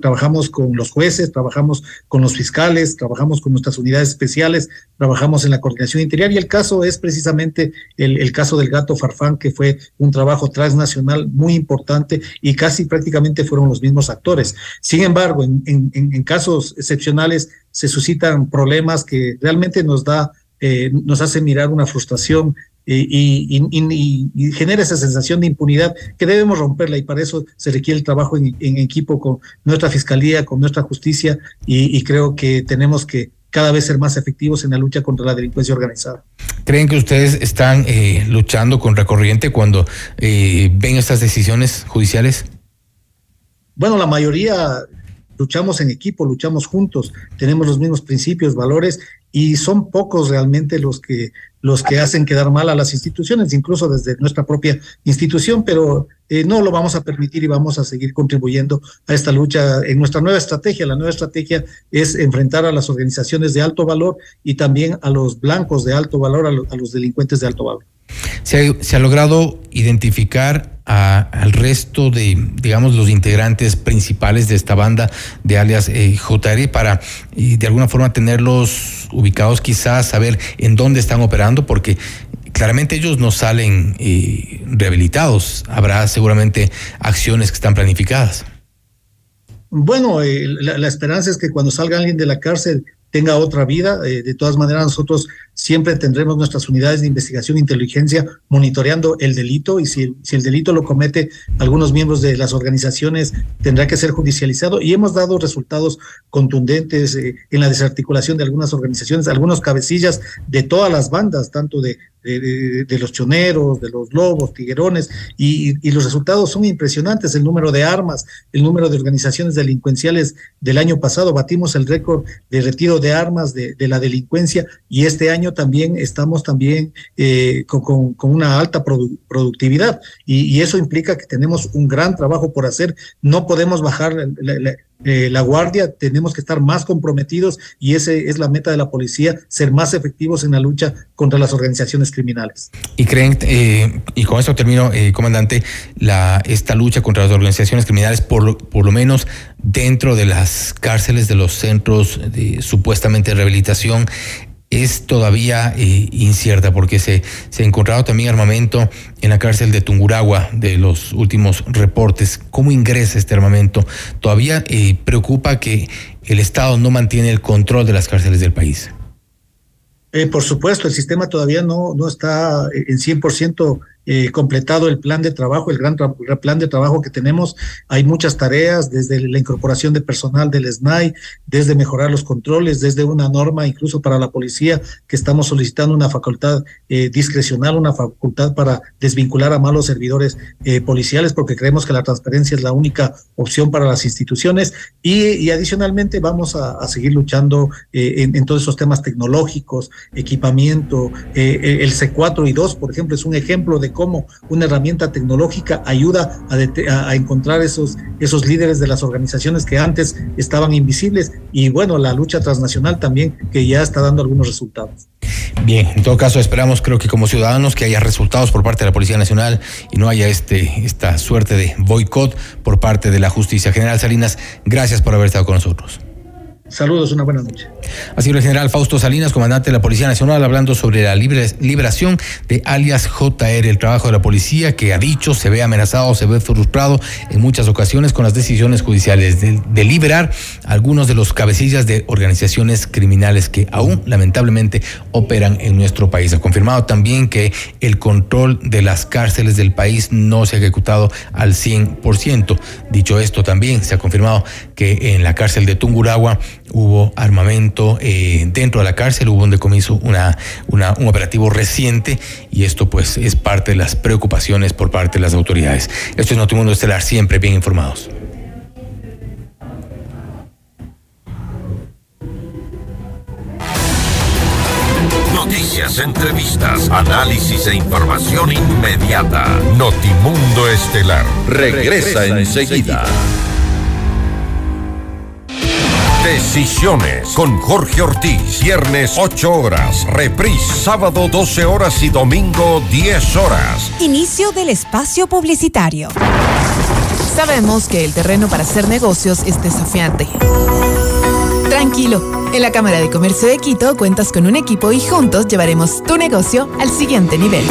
trabajamos con los jueces, trabajamos con los fiscales, trabajamos con nuestras unidades especiales, trabajamos en la coordinación interior y el caso es precisamente el, caso del gato Farfán, que fue un trabajo transnacional muy importante y casi prácticamente fueron los mismos actores. Sin embargo, en, en casos excepcionales se suscitan problemas que realmente nos da eh, nos hace mirar una frustración eh, y, genera esa sensación de impunidad que debemos romperla y para eso se requiere el trabajo en, equipo con nuestra fiscalía, con nuestra justicia y, creo que tenemos que cada vez ser más efectivos en la lucha contra la delincuencia organizada. ¿Creen que ustedes están eh, luchando con recorriente cuando ven estas decisiones judiciales? Bueno, la mayoría luchamos en equipo, luchamos juntos, tenemos los mismos principios, valores y son pocos realmente los que los que hacen quedar mal a las instituciones, incluso desde nuestra propia institución, pero eh, no lo vamos a permitir y vamos a seguir contribuyendo a esta lucha en nuestra nueva estrategia. La nueva estrategia es enfrentar a las organizaciones de alto valor y también a los blancos de alto valor, a los delincuentes de alto valor. Se ha, logrado identificar al resto de, digamos, los integrantes principales de esta banda de alias eh, JR para eh, de alguna forma tenerlos ubicados, quizás saber en dónde están operando, porque claramente ellos no salen eh, rehabilitados. Habrá seguramente acciones que están planificadas. Bueno, la, esperanza es que cuando salga alguien de la cárcel tenga otra vida. de todas maneras, nosotros siempre tendremos nuestras unidades de investigación e inteligencia monitoreando el delito y si, si el delito lo comete algunos miembros de las organizaciones tendrá que ser judicializado y hemos dado resultados contundentes eh, en la desarticulación de algunas organizaciones, algunos cabecillas de todas las bandas, tanto de, de, los choneros, de los lobos, tiguerones, y, y, los resultados son impresionantes. El número de armas, el número de organizaciones delincuenciales del año pasado, batimos el récord de retiro de armas de, la delincuencia y este año también estamos también eh, con, con, una alta productividad y, y, eso implica que tenemos un gran trabajo por hacer. No podemos bajar la, eh, la guardia, tenemos que estar más comprometidos y esa es la meta de la policía, ser más efectivos en la lucha contra las organizaciones criminales. Y creen, eh, y con esto termino, eh, comandante, la, esta lucha contra las organizaciones criminales, por, por lo menos dentro de las cárceles, de los centros de supuestamente rehabilitación, es todavía eh, incierta porque se, se ha encontrado también armamento en la cárcel de Tunguragua de los últimos reportes. ¿Cómo ingresa este armamento? Todavía eh, preocupa que el Estado no mantiene el control de las cárceles del país. Eh, por supuesto, el sistema todavía no, no está en 100% eh, completado el plan de trabajo, el gran plan de trabajo que tenemos. Hay muchas tareas, desde la incorporación de personal del SNAI, desde mejorar los controles, desde una norma incluso para la policía, que estamos solicitando una facultad eh, discrecional, una facultad para desvincular a malos servidores eh, policiales, porque creemos que la transparencia es la única opción para las instituciones. Y, adicionalmente vamos a, seguir luchando en, en, todos esos temas tecnológicos, equipamiento. el C4 y 2, por ejemplo, es un ejemplo de cómo una herramienta tecnológica ayuda a, encontrar esos, esos líderes de las organizaciones que antes estaban invisibles y bueno, la lucha transnacional también que ya está dando algunos resultados. Bien, en todo caso esperamos, creo que como ciudadanos, que haya resultados por parte de la Policía Nacional y no haya este, esta suerte de boicot por parte de la justicia. General Salinas, gracias por haber estado con nosotros. Saludos, una buena noche. Así el general Fausto Salinas, comandante de la Policía Nacional, hablando sobre la liberación de alias JR, el trabajo de la policía que ha dicho se ve amenazado, se ve frustrado en muchas ocasiones con las decisiones judiciales de, liberar algunos de los cabecillas de organizaciones criminales que aún lamentablemente operan en nuestro país. Ha confirmado también que el control de las cárceles del país no se ha ejecutado al 100%. Dicho esto también, se ha confirmado que en la cárcel de Tunguragua hubo armamento eh, dentro de la cárcel, hubo un decomiso, una, una, un operativo reciente y esto pues es parte de las preocupaciones por parte de las autoridades. Esto es Notimundo Estelar, siempre bien informados. Noticias, entrevistas, análisis e información inmediata. Notimundo Estelar regresa, enseguida. Decisiones con Jorge Ortiz. Viernes 8 horas. Reprise sábado 12 horas y domingo 10 horas. Inicio del espacio publicitario. Sabemos que el terreno para hacer negocios es desafiante. Tranquilo. En la Cámara de Comercio de Quito cuentas con un equipo y juntos llevaremos tu negocio al siguiente nivel.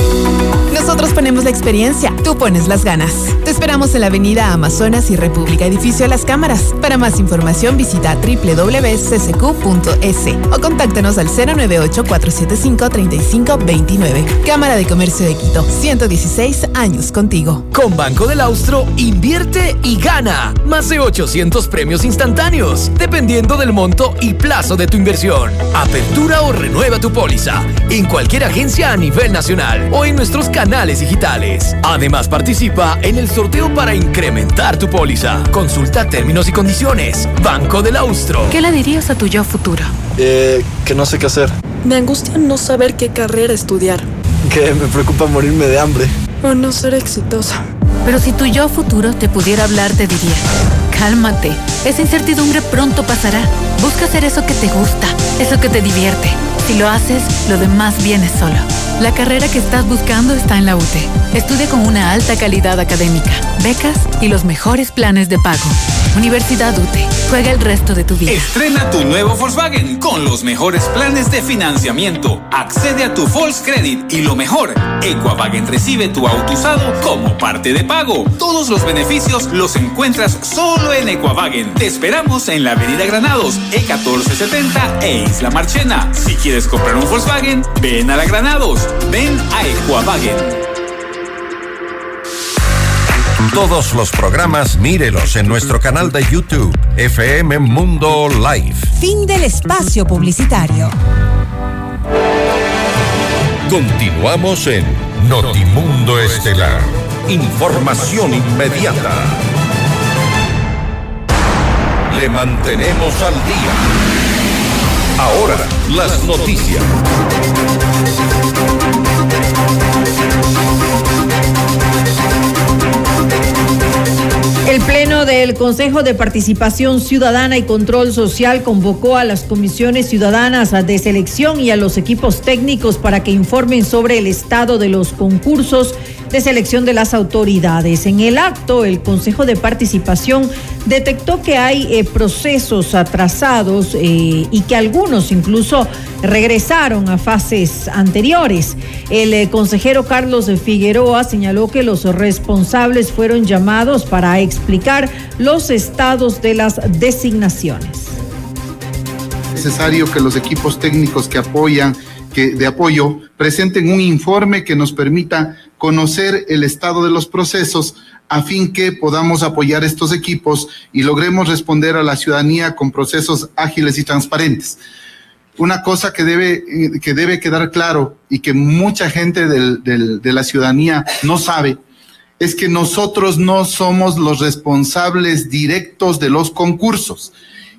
Nosotros ponemos la experiencia, tú pones las ganas. Te esperamos en la Avenida Amazonas y República Edificio Las Cámaras. Para más información visita www.ccq.es o contáctanos al 098-475-3529. Cámara de Comercio de Quito, 116 años contigo. Con Banco del Austro, invierte y gana. Más de 800 premios instantáneos, dependiendo del monto y plazo de tu inversión. Apertura o renueva tu póliza en cualquier agencia a nivel nacional o en nuestros canales digitales. Además, participa en el sorteo para incrementar tu póliza. Consulta términos y condiciones. Banco del Austro. ¿Qué le dirías a tu yo futuro? Eh, que no sé qué hacer. Me angustia no saber qué carrera estudiar. Que me preocupa morirme de hambre. O no ser exitosa. Pero si tu yo futuro te pudiera hablar, te diría, cálmate, esa incertidumbre pronto pasará. Busca hacer eso que te gusta, eso que te divierte. Si lo haces, lo demás viene solo. La carrera que estás buscando está en la UTE. Estudia con una alta calidad académica, becas y los mejores planes de pago. Universidad UTE. Juega el resto de tu vida. Estrena tu nuevo Volkswagen con los mejores planes de financiamiento. Accede a tu Volks Credit y lo mejor, Equavagen recibe tu auto usado como parte de pago. Todos los beneficios los encuentras solo en Equavagen. Te esperamos en la Avenida Granados, E1470 e Isla Marchena. Si quieres comprar un Volkswagen, ven a la Granados. Ven a Equavagen. Todos los programas mírelos en nuestro canal de YouTube, FM Mundo Live. Fin del espacio publicitario. Continuamos en Notimundo Estelar. Información inmediata. Le mantenemos al día. Ahora, las noticias. El Pleno del Consejo de Participación Ciudadana y Control Social convocó a las comisiones ciudadanas de selección y a los equipos técnicos para que informen sobre el estado de los concursos de selección de las autoridades. En el acto, el Consejo de Participación detectó que hay eh, procesos atrasados eh, y que algunos incluso regresaron a fases anteriores. El eh, consejero Carlos Figueroa señaló que los responsables fueron llamados para explicar los estados de las designaciones. Es necesario que los equipos técnicos que apoyan de apoyo presenten un informe que nos permita conocer el estado de los procesos a fin que podamos apoyar estos equipos y logremos responder a la ciudadanía con procesos ágiles y transparentes. Una cosa que debe, que debe quedar claro y que mucha gente del, de la ciudadanía no sabe es que nosotros no somos los responsables directos de los concursos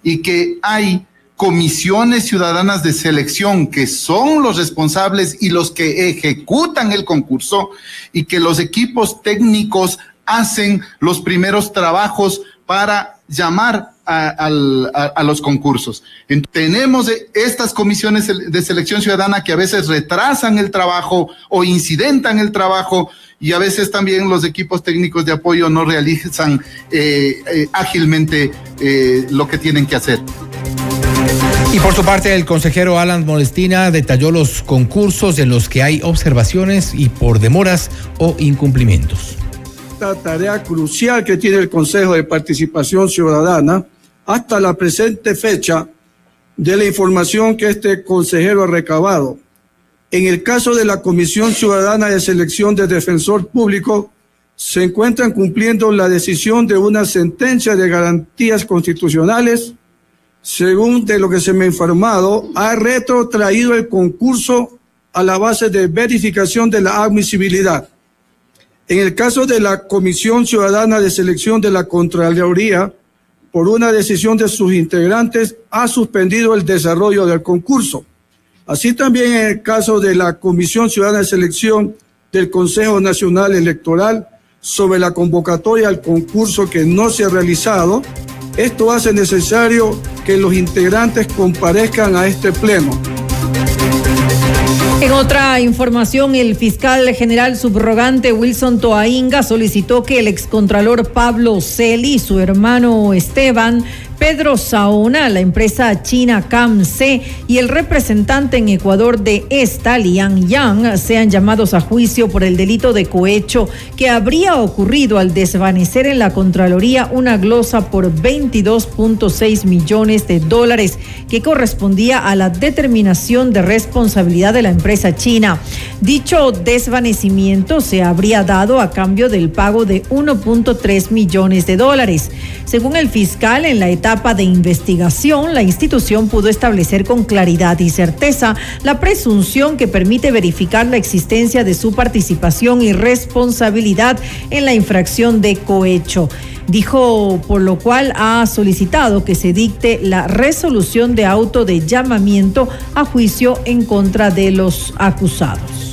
y que hay comisiones ciudadanas de selección que son los responsables y los que ejecutan el concurso y que los equipos técnicos hacen los primeros trabajos para llamar a, los concursos. Tenemos estas comisiones de selección ciudadana que a veces retrasan el trabajo o incidentan el trabajo y a veces también los equipos técnicos de apoyo no realizan eh, eh, ágilmente eh, lo que tienen que hacer. Y por su parte, el consejero Alan Molestina detalló los concursos en los que hay observaciones y por demoras o incumplimientos. Esta tarea crucial que tiene el Consejo de Participación Ciudadana hasta la presente fecha de la información que este consejero ha recabado. En el caso de la Comisión Ciudadana de Selección de Defensor Público, se encuentran cumpliendo la decisión de una sentencia de garantías constitucionales según de lo que se me ha informado, ha retrotraído el concurso a la base de verificación de la admisibilidad. En el caso de la Comisión Ciudadana de Selección de la Contraloría, por una decisión de sus integrantes, ha suspendido el desarrollo del concurso. Así también en el caso de la Comisión Ciudadana de Selección del Consejo Nacional Electoral sobre la convocatoria al concurso que no se ha realizado, esto hace necesario que los integrantes comparezcan a este pleno. En otra información, el fiscal general subrogante Wilson Toainga solicitó que el excontralor Pablo Celi y su hermano Esteban Pedro Saona, la empresa china CAMC y el representante en Ecuador de esta, Liang Yang, sean llamados a juicio por el delito de cohecho que habría ocurrido al desvanecer en la Contraloría una glosa por 22.6 millones de dólares que correspondía a la determinación de responsabilidad de la empresa china. Dicho desvanecimiento se habría dado a cambio del pago de 1.3 millones de dólares. Según el fiscal, en la etapa de investigación, la institución pudo establecer con claridad y certeza la presunción que permite verificar la existencia de su participación y responsabilidad en la infracción de cohecho. Dijo, por lo cual ha solicitado que se dicte la resolución de auto de llamamiento a juicio en contra de los acusados.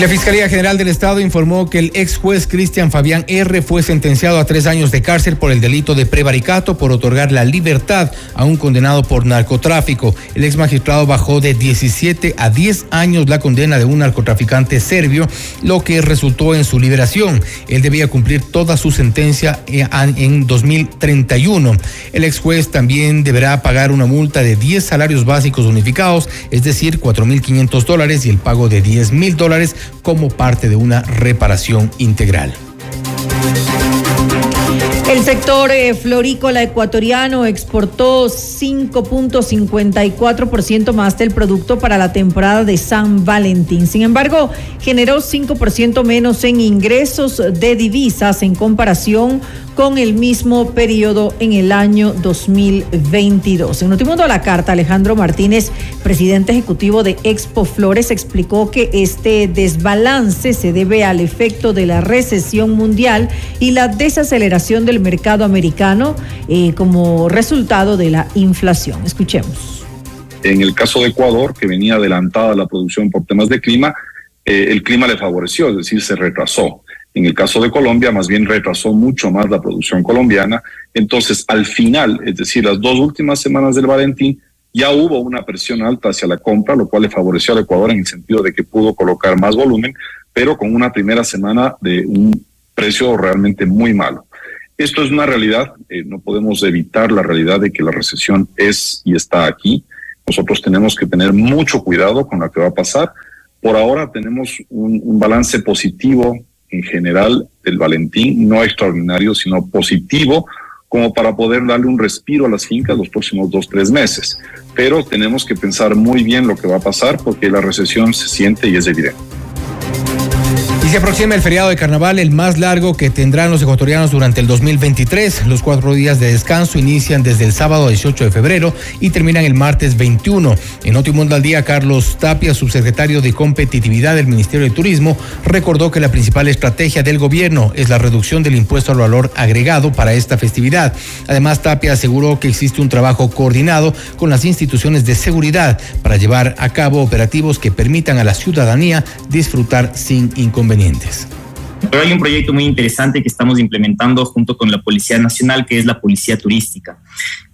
La Fiscalía General del Estado informó que el ex juez Cristian Fabián R. fue sentenciado a tres años de cárcel por el delito de prevaricato por otorgar la libertad a un condenado por narcotráfico. El ex magistrado bajó de 17 a 10 años la condena de un narcotraficante serbio, lo que resultó en su liberación. Él debía cumplir toda su sentencia en 2031. El ex juez también deberá pagar una multa de 10 salarios básicos unificados, es decir, 4.500 dólares y el pago de 10 mil dólares como parte de una reparación integral. El sector eh, florícola ecuatoriano exportó 5.54% más del producto para la temporada de San Valentín. Sin embargo, generó 5% menos en ingresos de divisas en comparación con el mismo periodo en el año 2022. En Notimundo a la Carta, Alejandro Martínez, presidente ejecutivo de Expo Flores, explicó que este desbalance se debe al efecto de la recesión mundial y la desaceleración del mercado americano eh, como resultado de la inflación. Escuchemos. En el caso de Ecuador, que venía adelantada la producción por temas de clima, eh, el clima le favoreció, es decir, se retrasó. En el caso de Colombia, más bien retrasó mucho más la producción colombiana. Entonces, al final, es decir, las dos últimas semanas del Valentín, ya hubo una presión alta hacia la compra, lo cual le favoreció al Ecuador en el sentido de que pudo colocar más volumen, pero con una primera semana de un precio realmente muy malo. Esto es una realidad, eh, no podemos evitar la realidad de que la recesión es y está aquí. Nosotros tenemos que tener mucho cuidado con lo que va a pasar. Por ahora tenemos un, un balance positivo en general del Valentín, no extraordinario, sino positivo, como para poder darle un respiro a las fincas los próximos dos, tres meses. Pero tenemos que pensar muy bien lo que va a pasar porque la recesión se siente y es evidente. Y se aproxima el feriado de carnaval, el más largo que tendrán los ecuatorianos durante el 2023. Los cuatro días de descanso inician desde el sábado 18 de febrero y terminan el martes 21. En Notimundo al Día, Carlos Tapia, subsecretario de Competitividad del Ministerio de Turismo, recordó que la principal estrategia del gobierno es la reducción del impuesto al valor agregado para esta festividad. Además, Tapia aseguró que existe un trabajo coordinado con las instituciones de seguridad para llevar a cabo operativos que permitan a la ciudadanía disfrutar sin inconvenientes. Pero hay un proyecto muy interesante que estamos implementando junto con la Policía Nacional, que es la Policía Turística.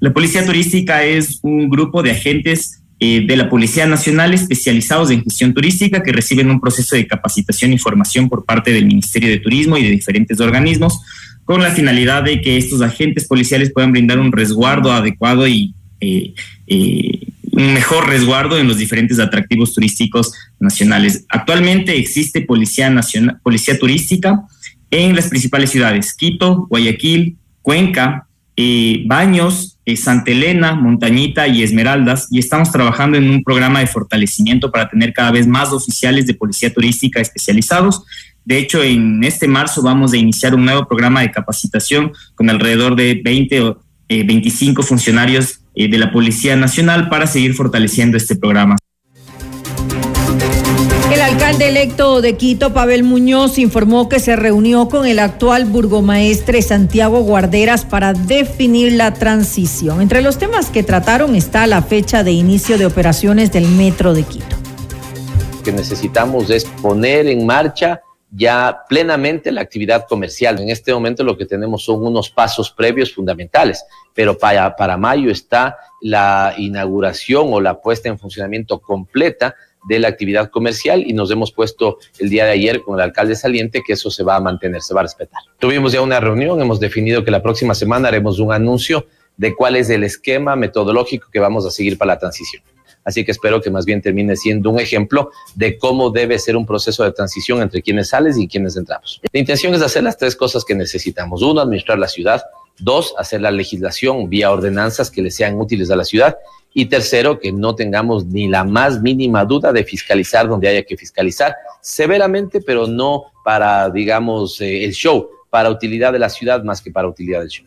La Policía Turística es un grupo de agentes eh, de la Policía Nacional especializados en gestión turística que reciben un proceso de capacitación y formación por parte del Ministerio de Turismo y de diferentes organismos con la finalidad de que estos agentes policiales puedan brindar un resguardo adecuado y eh, eh, un mejor resguardo en los diferentes atractivos turísticos nacionales. Actualmente existe policía nacional, policía turística en las principales ciudades: Quito, Guayaquil, Cuenca, eh, Baños, eh, Santa Elena, Montañita y Esmeraldas. Y estamos trabajando en un programa de fortalecimiento para tener cada vez más oficiales de policía turística especializados. De hecho, en este marzo vamos a iniciar un nuevo programa de capacitación con alrededor de 20 o 25 funcionarios eh, de la Policía Nacional para seguir fortaleciendo este programa. El alcalde electo de Quito, Pavel Muñoz, informó que se reunió con el actual burgomaestre Santiago Guarderas para definir la transición. Entre los temas que trataron está la fecha de inicio de operaciones del Metro de Quito. Lo que necesitamos es poner en marcha ya plenamente la actividad comercial. En este momento lo que tenemos son unos pasos previos fundamentales, pero para, para mayo está la inauguración o la puesta en funcionamiento completa de la actividad comercial y nos hemos puesto el día de ayer con el alcalde saliente que eso se va a mantener, se va a respetar. Tuvimos ya una reunión, hemos definido que la próxima semana haremos un anuncio de cuál es el esquema metodológico que vamos a seguir para la transición. Así que espero que más bien termine siendo un ejemplo de cómo debe ser un proceso de transición entre quienes sales y quienes entramos. La intención es hacer las tres cosas que necesitamos. Uno, administrar la ciudad. Dos, hacer la legislación vía ordenanzas que le sean útiles a la ciudad. Y tercero, que no tengamos ni la más mínima duda de fiscalizar donde haya que fiscalizar severamente, pero no para, digamos, eh, el show, para utilidad de la ciudad más que para utilidad del show.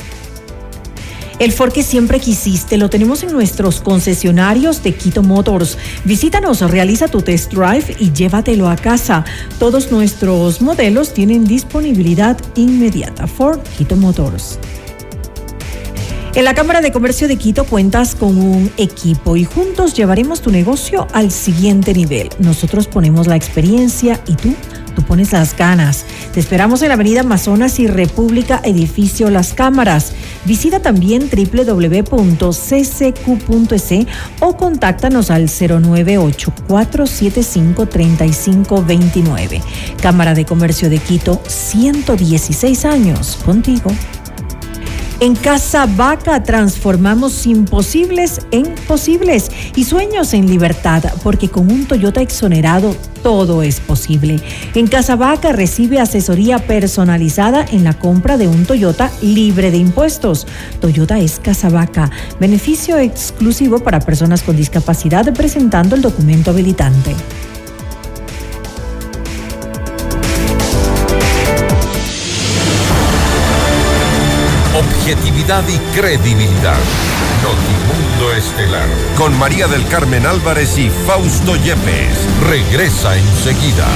El Ford que siempre quisiste lo tenemos en nuestros concesionarios de Quito Motors. Visítanos, realiza tu test drive y llévatelo a casa. Todos nuestros modelos tienen disponibilidad inmediata. Ford Quito Motors. En la Cámara de Comercio de Quito cuentas con un equipo y juntos llevaremos tu negocio al siguiente nivel. Nosotros ponemos la experiencia y tú tú pones las ganas. Te esperamos en la Avenida Amazonas y República Edificio Las Cámaras. Visita también www.ccq.es o contáctanos al 098-475-3529. Cámara de Comercio de Quito, 116 años contigo. En Casa Vaca transformamos imposibles en posibles y sueños en libertad, porque con un Toyota exonerado todo es posible. En Casa Vaca recibe asesoría personalizada en la compra de un Toyota libre de impuestos. Toyota es Casa Vaca, beneficio exclusivo para personas con discapacidad presentando el documento habilitante. Objetividad y credibilidad. Notimundo Estelar. Con María del Carmen Álvarez y Fausto Yepes. Regresa enseguida.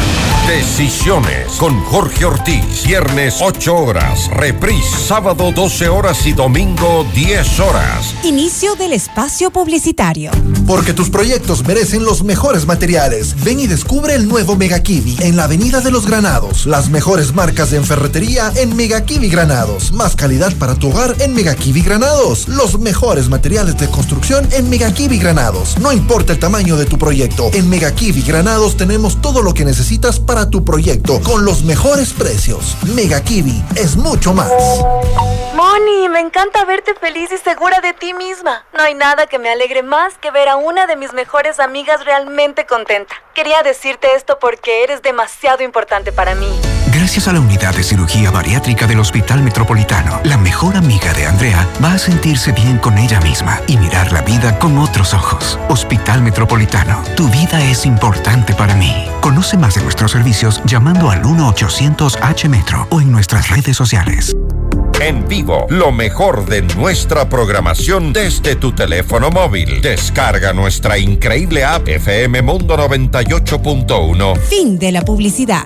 Decisiones con Jorge Ortiz. Viernes 8 horas. Reprise sábado 12 horas y domingo 10 horas. Inicio del espacio publicitario. Porque tus proyectos merecen los mejores materiales. Ven y descubre el nuevo Mega Kiwi en la Avenida de los Granados. Las mejores marcas de ferretería en Mega Kiwi Granados. Más calidad para tu hogar en Mega Kiwi Granados. Los mejores materiales de construcción en Mega Kiwi Granados. No importa el tamaño de tu proyecto, en Mega Kiwi Granados tenemos todo lo que necesitas para tu proyecto con los mejores precios. Mega Kiwi es mucho más. Moni, me encanta verte feliz y segura de ti misma. No hay nada que me alegre más que ver a una de mis mejores amigas realmente contenta. Quería decirte esto porque eres demasiado importante para mí. Gracias a la unidad de cirugía bariátrica del Hospital Metropolitano, la mejor amiga de Andrea va a sentirse bien con ella misma y mirar la vida con otros ojos. Hospital Metropolitano, tu vida es importante para mí. Conoce más de nuestros servicios llamando al 1-800-H-Metro o en nuestras redes sociales. En vivo, lo mejor de nuestra programación desde tu teléfono móvil. Descarga nuestra increíble app FM Mundo 98.1. Fin de la publicidad.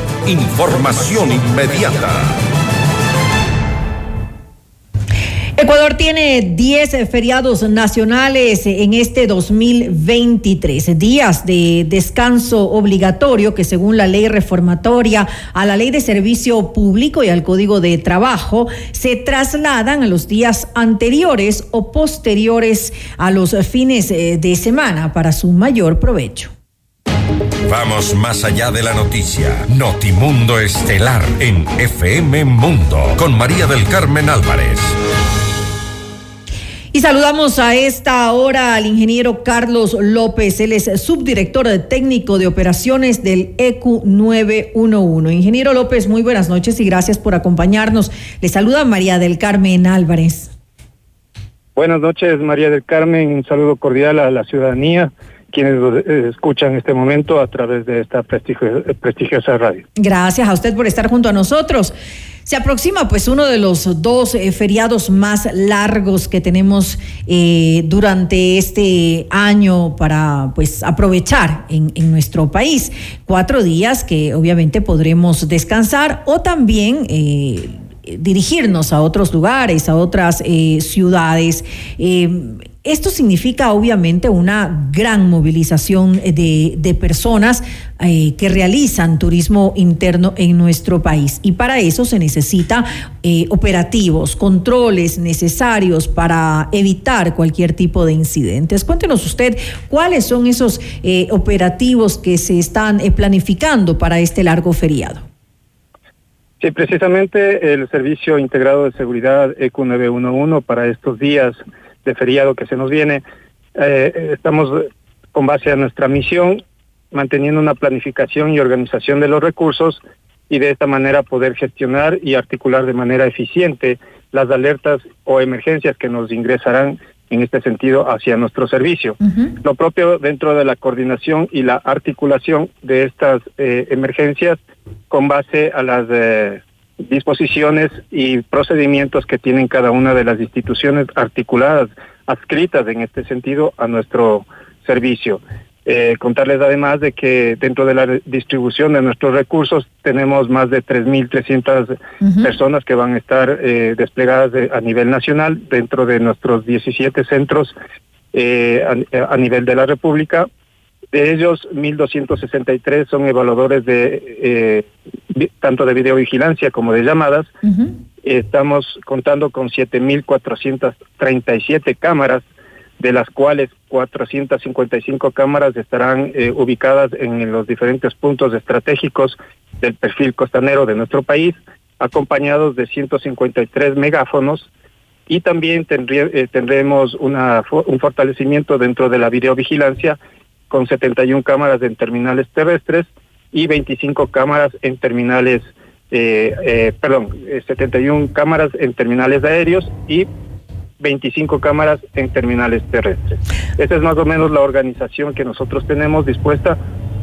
Información inmediata. Ecuador tiene 10 feriados nacionales en este 2023, días de descanso obligatorio que según la ley reformatoria a la ley de servicio público y al código de trabajo se trasladan a los días anteriores o posteriores a los fines eh, de semana para su mayor provecho. Vamos más allá de la noticia. Notimundo Estelar en FM Mundo con María del Carmen Álvarez. Y saludamos a esta hora al ingeniero Carlos López, él es subdirector técnico de operaciones del EQ 911. Ingeniero López, muy buenas noches y gracias por acompañarnos. Le saluda María del Carmen Álvarez. Buenas noches, María del Carmen. Un saludo cordial a la ciudadanía quienes eh, escuchan este momento a través de esta prestigio, prestigiosa radio. Gracias a usted por estar junto a nosotros. Se aproxima pues uno de los dos eh, feriados más largos que tenemos eh, durante este año para pues aprovechar en, nuestro país. Cuatro días que obviamente podremos descansar o también eh, dirigirnos a otros lugares, a otras ciudades. Esto significa obviamente una gran movilización de, personas eh, que realizan turismo interno en nuestro país y para eso se necesita eh, operativos, controles necesarios para evitar cualquier tipo de incidentes. Cuéntenos usted cuáles son esos eh, operativos que se están planificando para este largo feriado. Sí, precisamente el Servicio Integrado de Seguridad EQ 911 para estos días de feriado que se nos viene, eh, estamos con base a nuestra misión manteniendo una planificación y organización de los recursos y de esta manera poder gestionar y articular de manera eficiente las alertas o emergencias que nos ingresarán en este sentido hacia nuestro servicio. Lo propio dentro de la coordinación y la articulación de estas eh, emergencias con base a las eh, disposiciones y procedimientos que tienen cada una de las instituciones articuladas, adscritas en este sentido a nuestro servicio. Eh, contarles además de que dentro de la distribución de nuestros recursos tenemos más de 3.300 personas que van a estar eh, desplegadas a nivel nacional dentro de nuestros 17 centros eh, a, a, nivel de la República de ellos, 1.263 son evaluadores de eh, tanto de videovigilancia como de llamadas. Estamos contando con 7.437 cámaras, de las cuales 455 cámaras estarán eh, ubicadas en los diferentes puntos estratégicos del perfil costanero de nuestro país, acompañados de 153 megáfonos y también eh, tendremos una, un fortalecimiento dentro de la videovigilancia con 71 cámaras en terminales terrestres y 25 cámaras en terminales, eh, eh, perdón, 71 eh, cámaras en terminales aéreos y 25 cámaras en terminales terrestres. Esa es más o menos la organización que nosotros tenemos dispuesta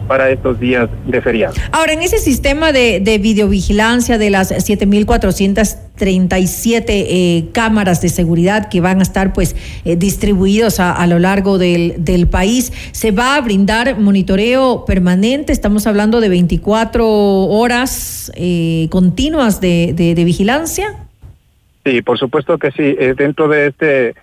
para estos días de feriado. Ahora, en ese sistema de, de videovigilancia de las 7.437 eh, cámaras de seguridad que van a estar pues eh, distribuidos a, a, lo largo del, del, país, ¿se va a brindar monitoreo permanente? Estamos hablando de 24 horas eh, continuas de, de, de, vigilancia. Sí, por supuesto que sí. Eh, dentro de este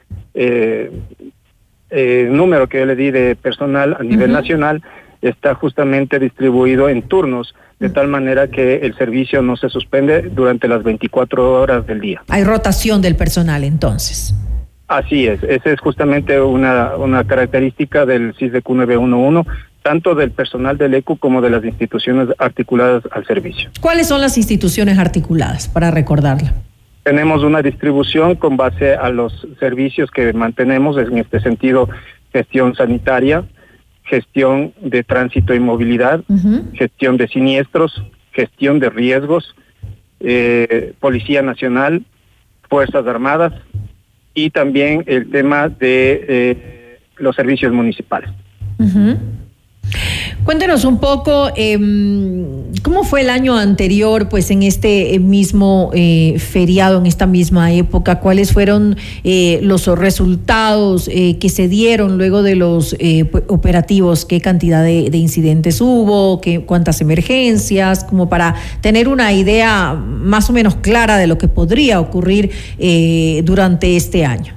eh, número que yo le di de personal a nivel uh -huh. nacional, está justamente distribuido en turnos, de tal manera que el servicio no se suspende durante las 24 horas del día. Hay rotación del personal entonces. Así es, esa es justamente una, una característica del CISDQ 911, tanto del personal del ECU como de las instituciones articuladas al servicio. ¿Cuáles son las instituciones articuladas, para recordarla? Tenemos una distribución con base a los servicios que mantenemos, en este sentido, gestión sanitaria, gestión de tránsito y movilidad, uh -huh. gestión de siniestros, gestión de riesgos, eh, Policía Nacional, Fuerzas Armadas y también el tema de eh, los servicios municipales. Uh -huh. Cuéntenos un poco eh, cómo fue el año anterior, pues en este mismo eh, feriado, en esta misma época, cuáles fueron eh, los resultados eh, que se dieron luego de los eh, operativos, qué cantidad de, de incidentes hubo, qué, cuántas emergencias, como para tener una idea más o menos clara de lo que podría ocurrir eh, durante este año.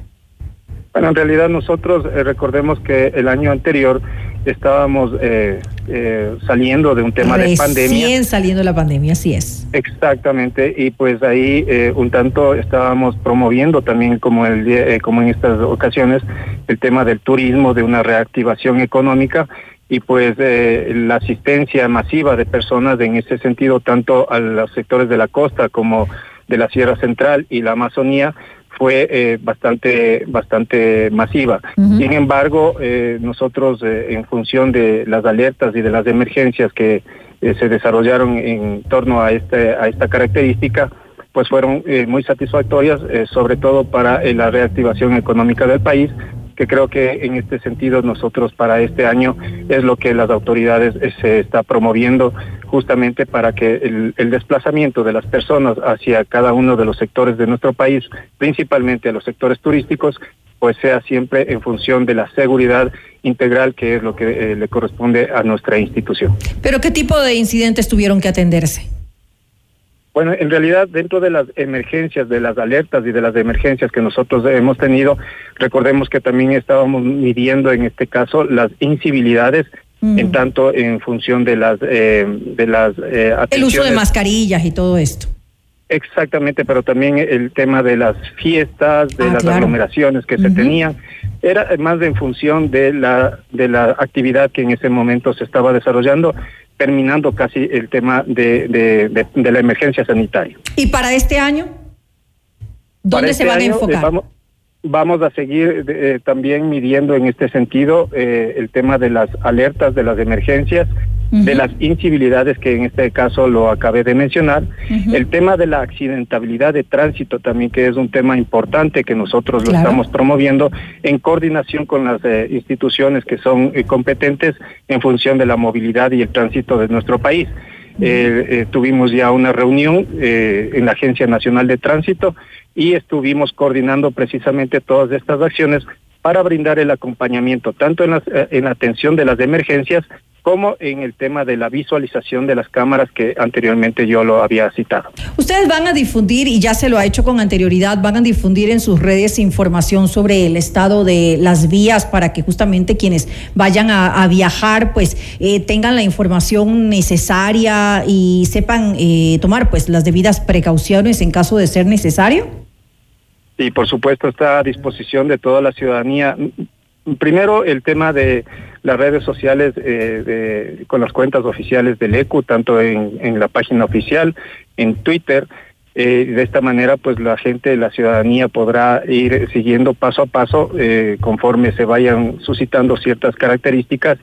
Bueno, en realidad nosotros eh, recordemos que el año anterior estábamos eh, eh, saliendo de un tema Recién de pandemia. Recién saliendo de la pandemia, así es. Exactamente, y pues ahí eh, un tanto estábamos promoviendo también como, el, eh, como en estas ocasiones el tema del turismo, de una reactivación económica y pues eh, la asistencia masiva de personas en ese sentido, tanto a los sectores de la costa como de la Sierra Central y la Amazonía, fue eh, bastante bastante masiva. Uh -huh. Sin embargo, eh, nosotros eh, en función de las alertas y de las emergencias que eh, se desarrollaron en torno a este a esta característica, pues fueron eh, muy satisfactorias, sobre todo para la reactivación económica del país que creo que en este sentido nosotros para este año es lo que las autoridades se está promoviendo justamente para que el, el, desplazamiento de las personas hacia cada uno de los sectores de nuestro país, principalmente a los sectores turísticos, pues sea siempre en función de la seguridad integral que es lo que eh, le corresponde a nuestra institución. ¿Pero qué tipo de incidentes tuvieron que atenderse? Bueno, en realidad dentro de las emergencias, de las alertas y de las emergencias que nosotros hemos tenido, recordemos que también estábamos midiendo en este caso las incivilidades mm. en tanto en función de las eh, de las eh, el uso de mascarillas y todo esto. Exactamente, pero también el tema de las fiestas, de ah, las aglomeraciones que se tenían, era más en función de la de la actividad que en ese momento se estaba desarrollando terminando casi el tema de, de, la emergencia sanitaria. ¿Y para este año? ¿Dónde se este van a enfocar? Vamos, a seguir eh, también midiendo en este sentido eh, el tema de las alertas de las emergencias de las incivilidades que en este caso lo acabé de mencionar, el tema de la accidentabilidad de tránsito también que es un tema importante que nosotros lo estamos promoviendo en coordinación con las eh, instituciones que son eh, competentes en función de la movilidad y el tránsito de nuestro país. Tuvimos ya una reunión en la Agencia Nacional de Tránsito y estuvimos coordinando precisamente todas estas acciones para brindar el acompañamiento tanto en, en la atención de las emergencias como en el tema de la visualización de las cámaras que anteriormente yo lo había citado. Ustedes van a difundir, y ya se lo ha hecho con anterioridad, van a difundir en sus redes información sobre el estado de las vías para que justamente quienes vayan a, viajar pues eh, tengan la información necesaria y sepan eh, tomar pues las debidas precauciones en caso de ser necesario. Sí, por supuesto está a disposición de toda la ciudadanía. Primero, el tema de las redes sociales eh, con las cuentas oficiales del ECU, tanto en, la página oficial, en Twitter. Eh, de esta manera, pues la gente, la ciudadanía podrá ir siguiendo paso a paso eh, conforme se vayan suscitando ciertas características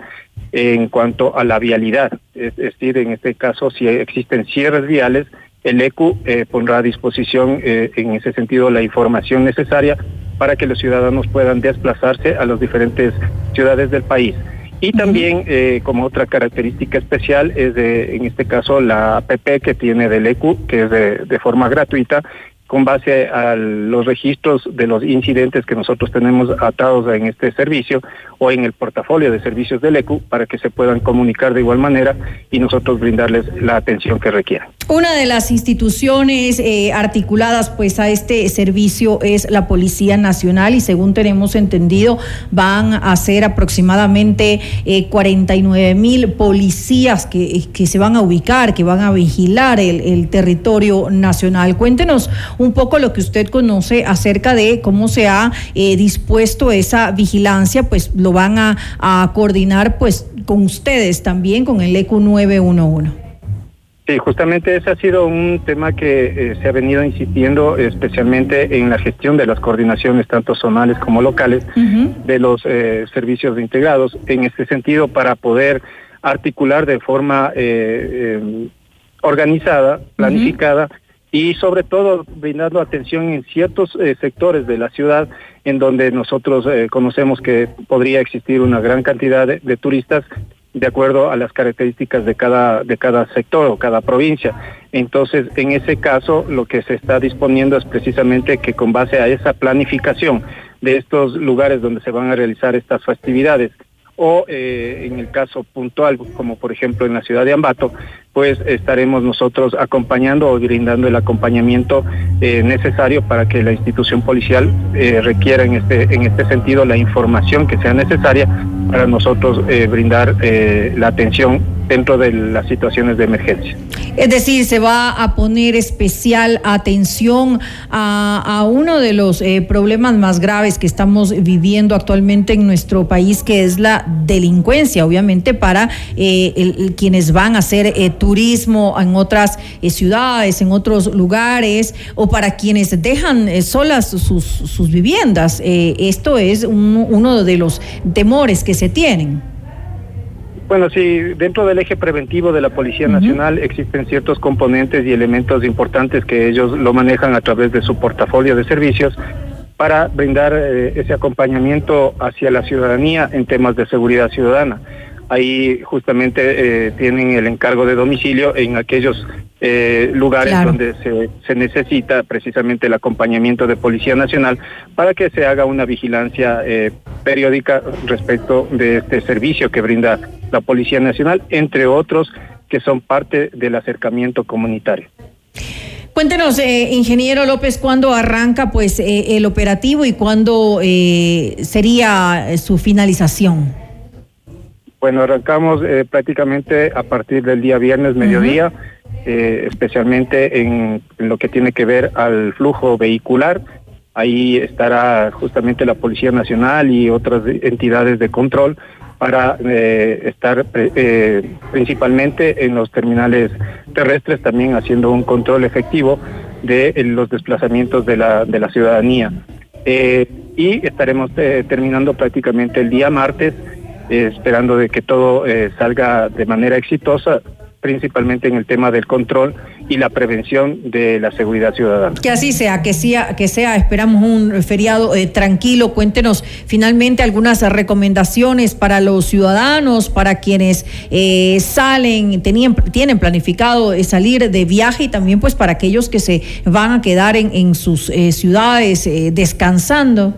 en cuanto a la vialidad. Es, decir, en este caso, si existen cierres viales, el ECU pondrá a disposición en ese sentido la información necesaria para que los ciudadanos puedan desplazarse a las diferentes ciudades del país. Y también, eh, como otra característica especial, es de, en este caso, la APP que tiene del ECU, que es de, de forma gratuita, con base a los registros de los incidentes que nosotros tenemos atados en este servicio o en el portafolio de servicios del ECU para que se puedan comunicar de igual manera y nosotros brindarles la atención que requieran. Una de las instituciones eh, articuladas pues a este servicio es la Policía Nacional y según tenemos entendido van a ser aproximadamente 49 eh, mil policías que, que, se van a ubicar, que van a vigilar el, el territorio nacional. Cuéntenos un poco lo que usted conoce acerca de cómo se ha eh, dispuesto esa vigilancia, pues lo van a, coordinar pues con ustedes también, con el ECU 911. Sí, justamente ese ha sido un tema que eh, se ha venido insistiendo especialmente en la gestión de las coordinaciones tanto zonales como locales de los eh, servicios integrados. En este sentido, para poder articular de forma organizada, planificada, y sobre todo brindando atención en ciertos eh, sectores de la ciudad en donde nosotros eh, conocemos que podría existir una gran cantidad de, turistas de acuerdo a las características de cada de cada sector o cada provincia. Entonces, en ese caso, lo que se está disponiendo es precisamente que con base a esa planificación de estos lugares donde se van a realizar estas festividades o eh, en el caso puntual, como por ejemplo en la ciudad de Ambato, pues estaremos nosotros acompañando o brindando el acompañamiento eh, necesario para que la institución policial eh, requiera en este, en este sentido la información que sea necesaria para nosotros eh, brindar eh, la atención dentro de las situaciones de emergencia. Es decir, se va a poner especial atención a, uno de los eh, problemas más graves que estamos viviendo actualmente en nuestro país, que es la delincuencia, obviamente para quienes van a hacer turismo en otras ciudades, en otros lugares, o para quienes dejan solas sus, sus viviendas. esto es uno de los temores que se tienen. Bueno, sí, dentro del eje preventivo de la Policía Nacional existen ciertos componentes y elementos importantes que ellos lo manejan a través de su portafolio de servicios para brindar eh, ese acompañamiento hacia la ciudadanía en temas de seguridad ciudadana. Ahí justamente eh, tienen el encargo de domicilio en aquellos eh, lugares Claro. donde se, se necesita precisamente el acompañamiento de Policía Nacional para que se haga una vigilancia eh, periódica respecto de este servicio que brinda la Policía Nacional, entre otros que son parte del acercamiento comunitario. Cuéntenos, eh, ingeniero López, ¿cuándo arranca pues el operativo y cuándo eh, sería su finalización? Bueno, arrancamos eh, prácticamente a partir del día viernes, mediodía, eh, especialmente en, en lo que tiene que ver al flujo vehicular. Ahí estará justamente la Policía Nacional y otras entidades de control para eh, estar eh, eh, principalmente en los terminales terrestres también haciendo un control efectivo de los desplazamientos de la, de la ciudadanía. Eh, y estaremos eh, terminando prácticamente el día martes, eh, esperando de que todo eh, salga de manera exitosa, principalmente en el tema del control y la prevención de la seguridad ciudadana. Que así sea, que sea, que sea, esperamos un feriado eh, tranquilo. Cuéntenos finalmente algunas recomendaciones para los ciudadanos, para quienes eh, salen, tenían, tienen planificado eh, salir de viaje y también pues para aquellos que se van a quedar en, en sus ciudades descansando.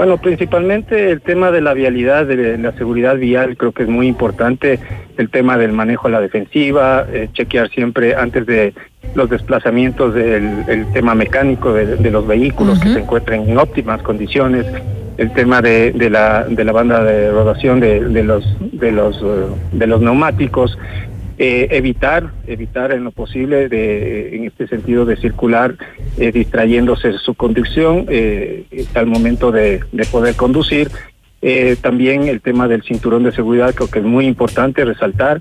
Bueno, principalmente el tema de la vialidad, de la seguridad vial, creo que es muy importante. El tema del manejo a la defensiva, eh, chequear siempre antes de los desplazamientos del el tema mecánico de, de los vehículos que se encuentren en óptimas condiciones. El tema de, de la, de la banda de rodación de, de los de los eh, de los neumáticos. Eh, evitar, evitar en lo posible de, en este sentido de circular eh, distrayéndose su conducción eh, al momento de, de poder conducir. Eh, también el tema del cinturón de seguridad creo que es muy importante resaltar,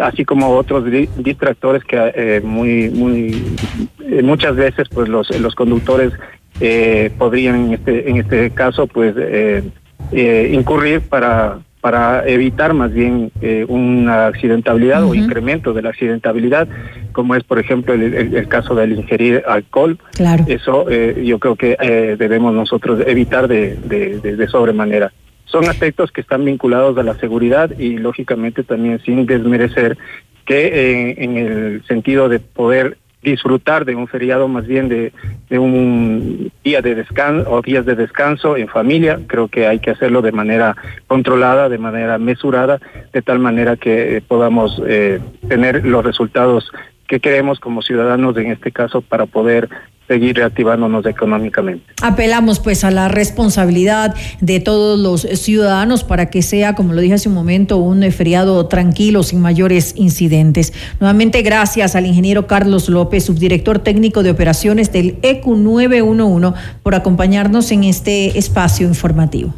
así como otros di- distractores que eh, eh, muchas veces pues los, los conductores eh, podrían en este, en este caso pues eh, eh, incurrir para para evitar más bien eh, una accidentabilidad o incremento de la accidentabilidad, como es por ejemplo el, el- el caso del ingerir alcohol. Claro. Eso eh, yo creo que eh, debemos nosotros evitar de, de, de- de sobremanera. Son aspectos que están vinculados a la seguridad y lógicamente también sin desmerecer que eh, en el sentido de poder disfrutar de un feriado más bien de, de un día de descanso o días de descanso en familia, creo que hay que hacerlo de manera controlada, de manera mesurada, de tal manera que eh, podamos eh, tener los resultados que queremos como ciudadanos en este caso para poder seguir reactivándonos económicamente. Apelamos pues a la responsabilidad de todos los ciudadanos para que sea, como lo dije hace un momento, un feriado tranquilo, sin mayores incidentes. Nuevamente gracias al ingeniero Carlos López, subdirector técnico de operaciones del E EQ 911, por acompañarnos en este espacio informativo.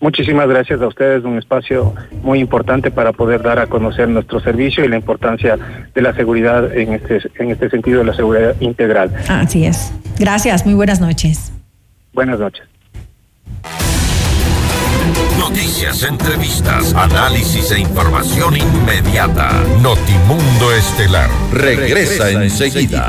Muchísimas gracias a ustedes, un espacio muy importante para poder dar a conocer nuestro servicio y la importancia de la seguridad en este, en este sentido de la seguridad integral. Así es. Gracias, muy buenas noches. Buenas noches. Noticias, entrevistas, análisis e información inmediata. Notimundo Estelar regresa enseguida.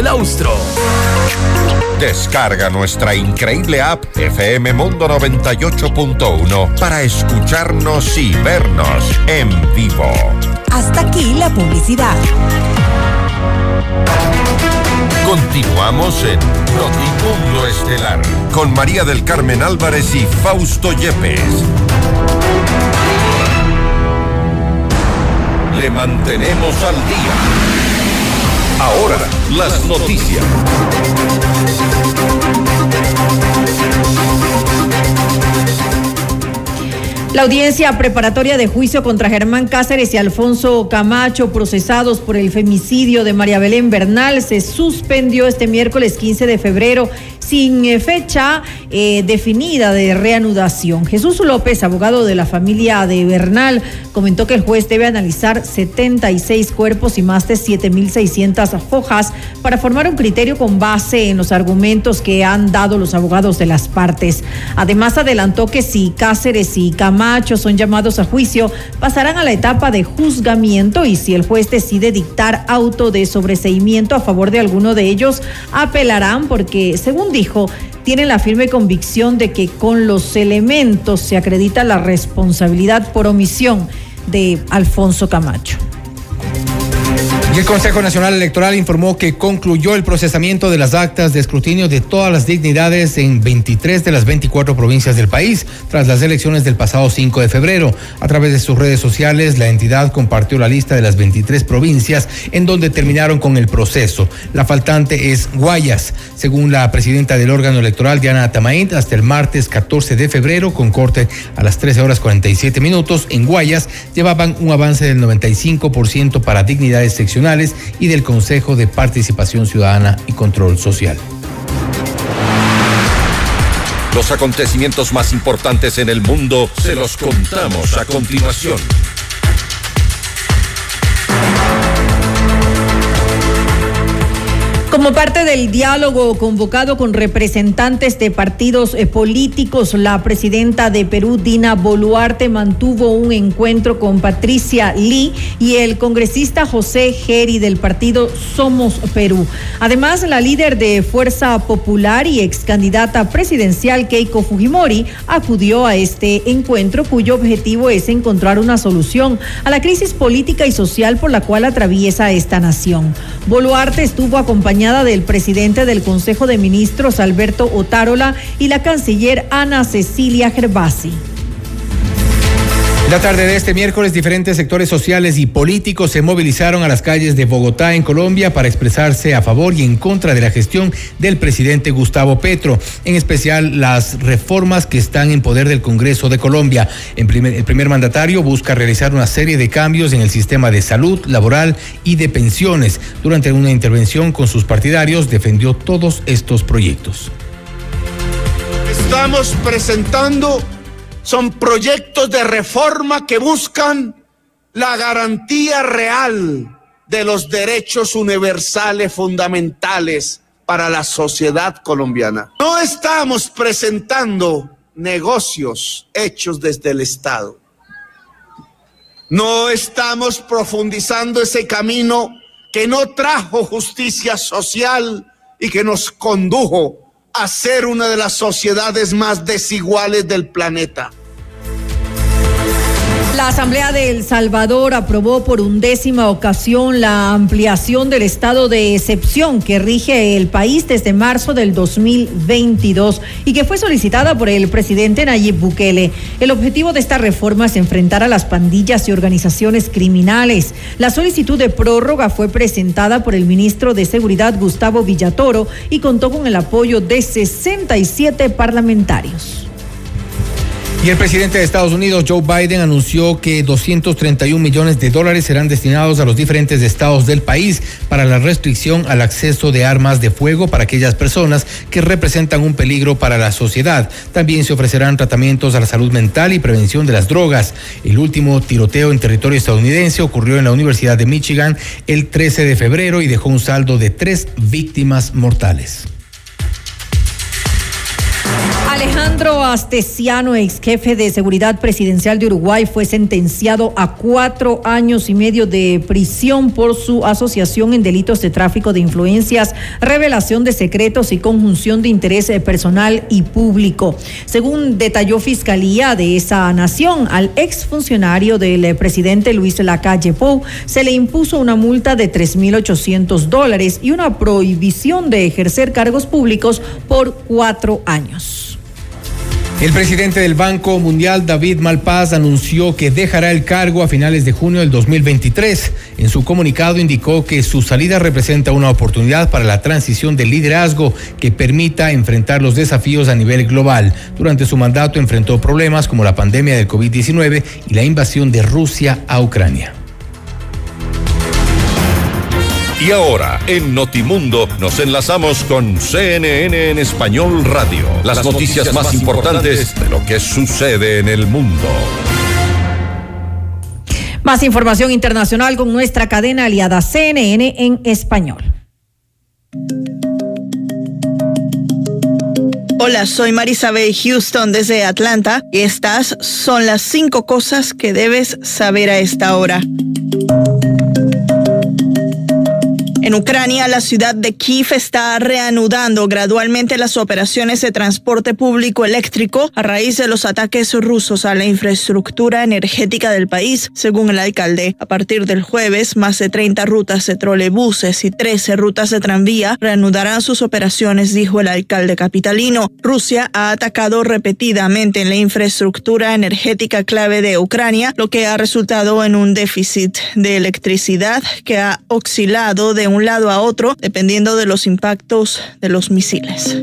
Austro. Descarga nuestra increíble app FM Mundo 98.1 para escucharnos y vernos en vivo. Hasta aquí la publicidad. Continuamos en Notimundo Estelar con María del Carmen Álvarez y Fausto Yepes. Le mantenemos al día. Ahora, las noticias. La audiencia preparatoria de juicio contra Germán Cáceres y Alfonso Camacho, procesados por el femicidio de María Belén Bernal, se suspendió este miércoles 15 de febrero sin eh, fecha eh, definida de reanudación. Jesús López, abogado de la familia de Bernal, comentó que el juez debe analizar 76 cuerpos y más de 7.600 fojas para formar un criterio con base en los argumentos que han dado los abogados de las partes. Además, adelantó que si Cáceres y Camacho son llamados a juicio, pasarán a la etapa de juzgamiento y si el juez decide dictar auto de sobreseimiento a favor de alguno de ellos, apelarán porque, según dijo, tienen la firme convicción de que con los elementos se acredita la responsabilidad por omisión de Alfonso Camacho. El Consejo Nacional Electoral informó que concluyó el procesamiento de las actas de escrutinio de todas las dignidades en 23 de las 24 provincias del país tras las elecciones del pasado 5 de febrero. A través de sus redes sociales, la entidad compartió la lista de las 23 provincias en donde terminaron con el proceso. La faltante es Guayas. Según la presidenta del órgano electoral, Diana Tamaint, hasta el martes 14 de febrero, con corte a las 13 horas 47 minutos, en Guayas llevaban un avance del 95% para dignidades seccionales y del Consejo de Participación Ciudadana y Control Social. Los acontecimientos más importantes en el mundo se los contamos a continuación. Como parte del diálogo convocado con representantes de partidos eh, políticos, la presidenta de Perú, Dina Boluarte, mantuvo un encuentro con Patricia Lee y el congresista José Geri del partido Somos Perú. Además, la líder de Fuerza Popular y ex candidata presidencial Keiko Fujimori acudió a este encuentro cuyo objetivo es encontrar una solución a la crisis política y social por la cual atraviesa esta nación. Boluarte estuvo acompañada del presidente del Consejo de Ministros, Alberto Otárola, y la canciller Ana Cecilia Gervasi. La tarde de este miércoles, diferentes sectores sociales y políticos se movilizaron a las calles de Bogotá, en Colombia, para expresarse a favor y en contra de la gestión del presidente Gustavo Petro, en especial las reformas que están en poder del Congreso de Colombia. En el primer mandatario busca realizar una serie de cambios en el sistema de salud, laboral y de pensiones. Durante una intervención con sus partidarios, defendió todos estos proyectos. Estamos presentando son proyectos de reforma que buscan la garantía real de los derechos universales fundamentales para la sociedad colombiana. No estamos presentando negocios hechos desde el Estado. No estamos profundizando ese camino que no trajo justicia social y que nos condujo a ser una de las sociedades más desiguales del planeta. La Asamblea de El Salvador aprobó por undécima ocasión la ampliación del estado de excepción que rige el país desde marzo del 2022 y que fue solicitada por el presidente Nayib Bukele. El objetivo de esta reforma es enfrentar a las pandillas y organizaciones criminales. La solicitud de prórroga fue presentada por el ministro de Seguridad Gustavo Villatoro y contó con el apoyo de 67 parlamentarios. Y el presidente de Estados Unidos, Joe Biden, anunció que 231 millones de dólares serán destinados a los diferentes estados del país para la restricción al acceso de armas de fuego para aquellas personas que representan un peligro para la sociedad. También se ofrecerán tratamientos a la salud mental y prevención de las drogas. El último tiroteo en territorio estadounidense ocurrió en la Universidad de Michigan el 13 de febrero y dejó un saldo de tres víctimas mortales. Alejandro Astesiano, ex jefe de seguridad presidencial de Uruguay, fue sentenciado a cuatro años y medio de prisión por su asociación en delitos de tráfico de influencias, revelación de secretos y conjunción de interés personal y público. Según detalló Fiscalía de esa nación, al exfuncionario del presidente Luis Lacalle Pou se le impuso una multa de 3.800 dólares y una prohibición de ejercer cargos públicos por cuatro años. El presidente del Banco Mundial, David Malpaz, anunció que dejará el cargo a finales de junio del 2023. En su comunicado indicó que su salida representa una oportunidad para la transición del liderazgo que permita enfrentar los desafíos a nivel global. Durante su mandato enfrentó problemas como la pandemia del COVID-19 y la invasión de Rusia a Ucrania. Y ahora, en Notimundo, nos enlazamos con CNN en Español Radio. Las, noticias, más importantes de lo que sucede en el mundo. Más información internacional con nuestra cadena aliada CNN en español. Hola, soy Marisabel Houston desde Atlanta y estas son las cinco cosas que debes saber a esta hora. En Ucrania, la ciudad de Kiev está reanudando gradualmente las operaciones de transporte público eléctrico a raíz de los ataques rusos a la infraestructura energética del país, según el alcalde. A partir del jueves, más de 30 rutas de trolebuses y 13 rutas de tranvía reanudarán sus operaciones, dijo el alcalde capitalino. Rusia ha atacado repetidamente en la infraestructura energética clave de Ucrania, lo que ha resultado en un déficit de electricidad que ha oscilado de un lado a otro dependiendo de los impactos de los misiles.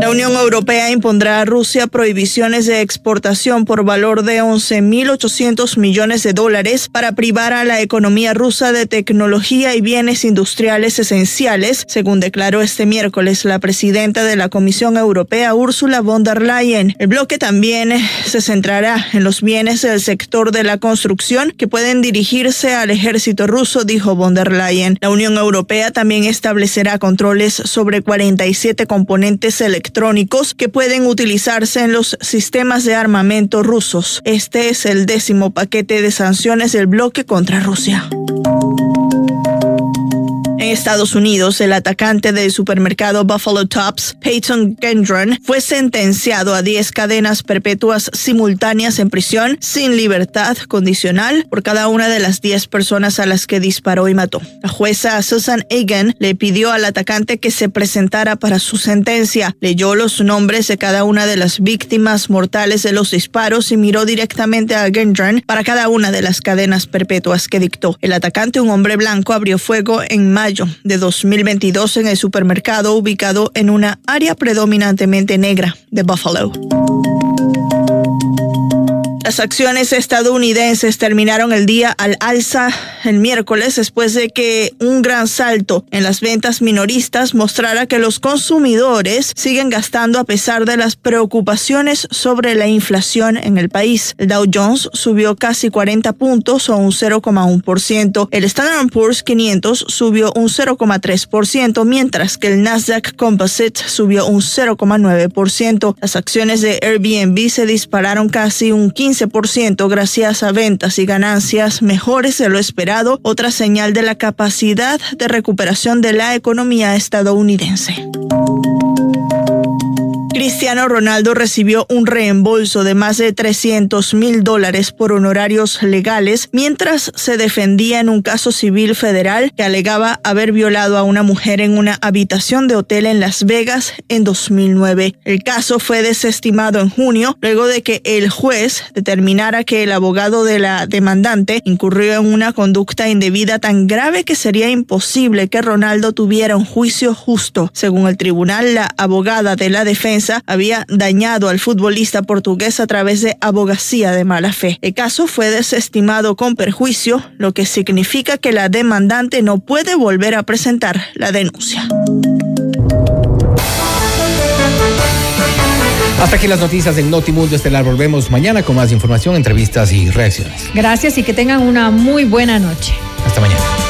La Unión Europea impondrá a Rusia prohibiciones de exportación por valor de 11.800 millones de dólares para privar a la economía rusa de tecnología y bienes industriales esenciales, según declaró este miércoles la presidenta de la Comisión Europea, Ursula von der Leyen. El bloque también se centrará en los bienes del sector de la construcción que pueden dirigirse al ejército ruso, dijo von der Leyen. La Unión Europea también establecerá controles sobre 47 componentes electrónicos electrónicos que pueden utilizarse en los sistemas de armamento rusos. Este es el décimo paquete de sanciones del bloque contra Rusia. En Estados Unidos, el atacante del supermercado Buffalo Tops, Peyton Gendron, fue sentenciado a 10 cadenas perpetuas simultáneas en prisión sin libertad condicional por cada una de las 10 personas a las que disparó y mató. La jueza Susan Egan le pidió al atacante que se presentara para su sentencia, leyó los nombres de cada una de las víctimas mortales de los disparos y miró directamente a Gendron para cada una de las cadenas perpetuas que dictó. El atacante, un hombre blanco, abrió fuego en mayo de 2022 en el supermercado ubicado en una área predominantemente negra de Buffalo. Las acciones estadounidenses terminaron el día al alza el miércoles después de que un gran salto en las ventas minoristas mostrara que los consumidores siguen gastando a pesar de las preocupaciones sobre la inflación en el país. El Dow Jones subió casi 40 puntos o un 0,1%. El Standard Poor's 500 subió un 0,3%, mientras que el Nasdaq Composite subió un 0,9%. Las acciones de Airbnb se dispararon casi un 15 gracias a ventas y ganancias mejores de lo esperado, otra señal de la capacidad de recuperación de la economía estadounidense. Cristiano Ronaldo recibió un reembolso de más de 300 mil dólares por honorarios legales mientras se defendía en un caso civil federal que alegaba haber violado a una mujer en una habitación de hotel en Las Vegas en 2009. El caso fue desestimado en junio luego de que el juez determinara que el abogado de la demandante incurrió en una conducta indebida tan grave que sería imposible que Ronaldo tuviera un juicio justo. Según el tribunal, la abogada de la defensa había dañado al futbolista portugués a través de abogacía de mala fe. El caso fue desestimado con perjuicio, lo que significa que la demandante no puede volver a presentar la denuncia. Hasta aquí las noticias del Notimundo Estelar. Volvemos mañana con más información, entrevistas y reacciones. Gracias y que tengan una muy buena noche. Hasta mañana.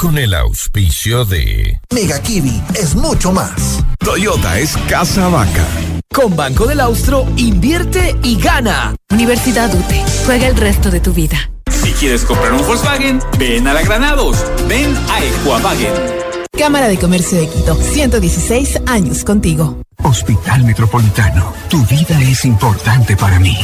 con el auspicio de Mega Kiwi es mucho más. Toyota es casa vaca. Con Banco del Austro, invierte y gana. Universidad UTE. Juega el resto de tu vida. Si quieres comprar un Volkswagen, ven a la Granados. Ven a Equavagen. Cámara de Comercio de Quito. 116 años contigo. Hospital Metropolitano. Tu vida es importante para mí.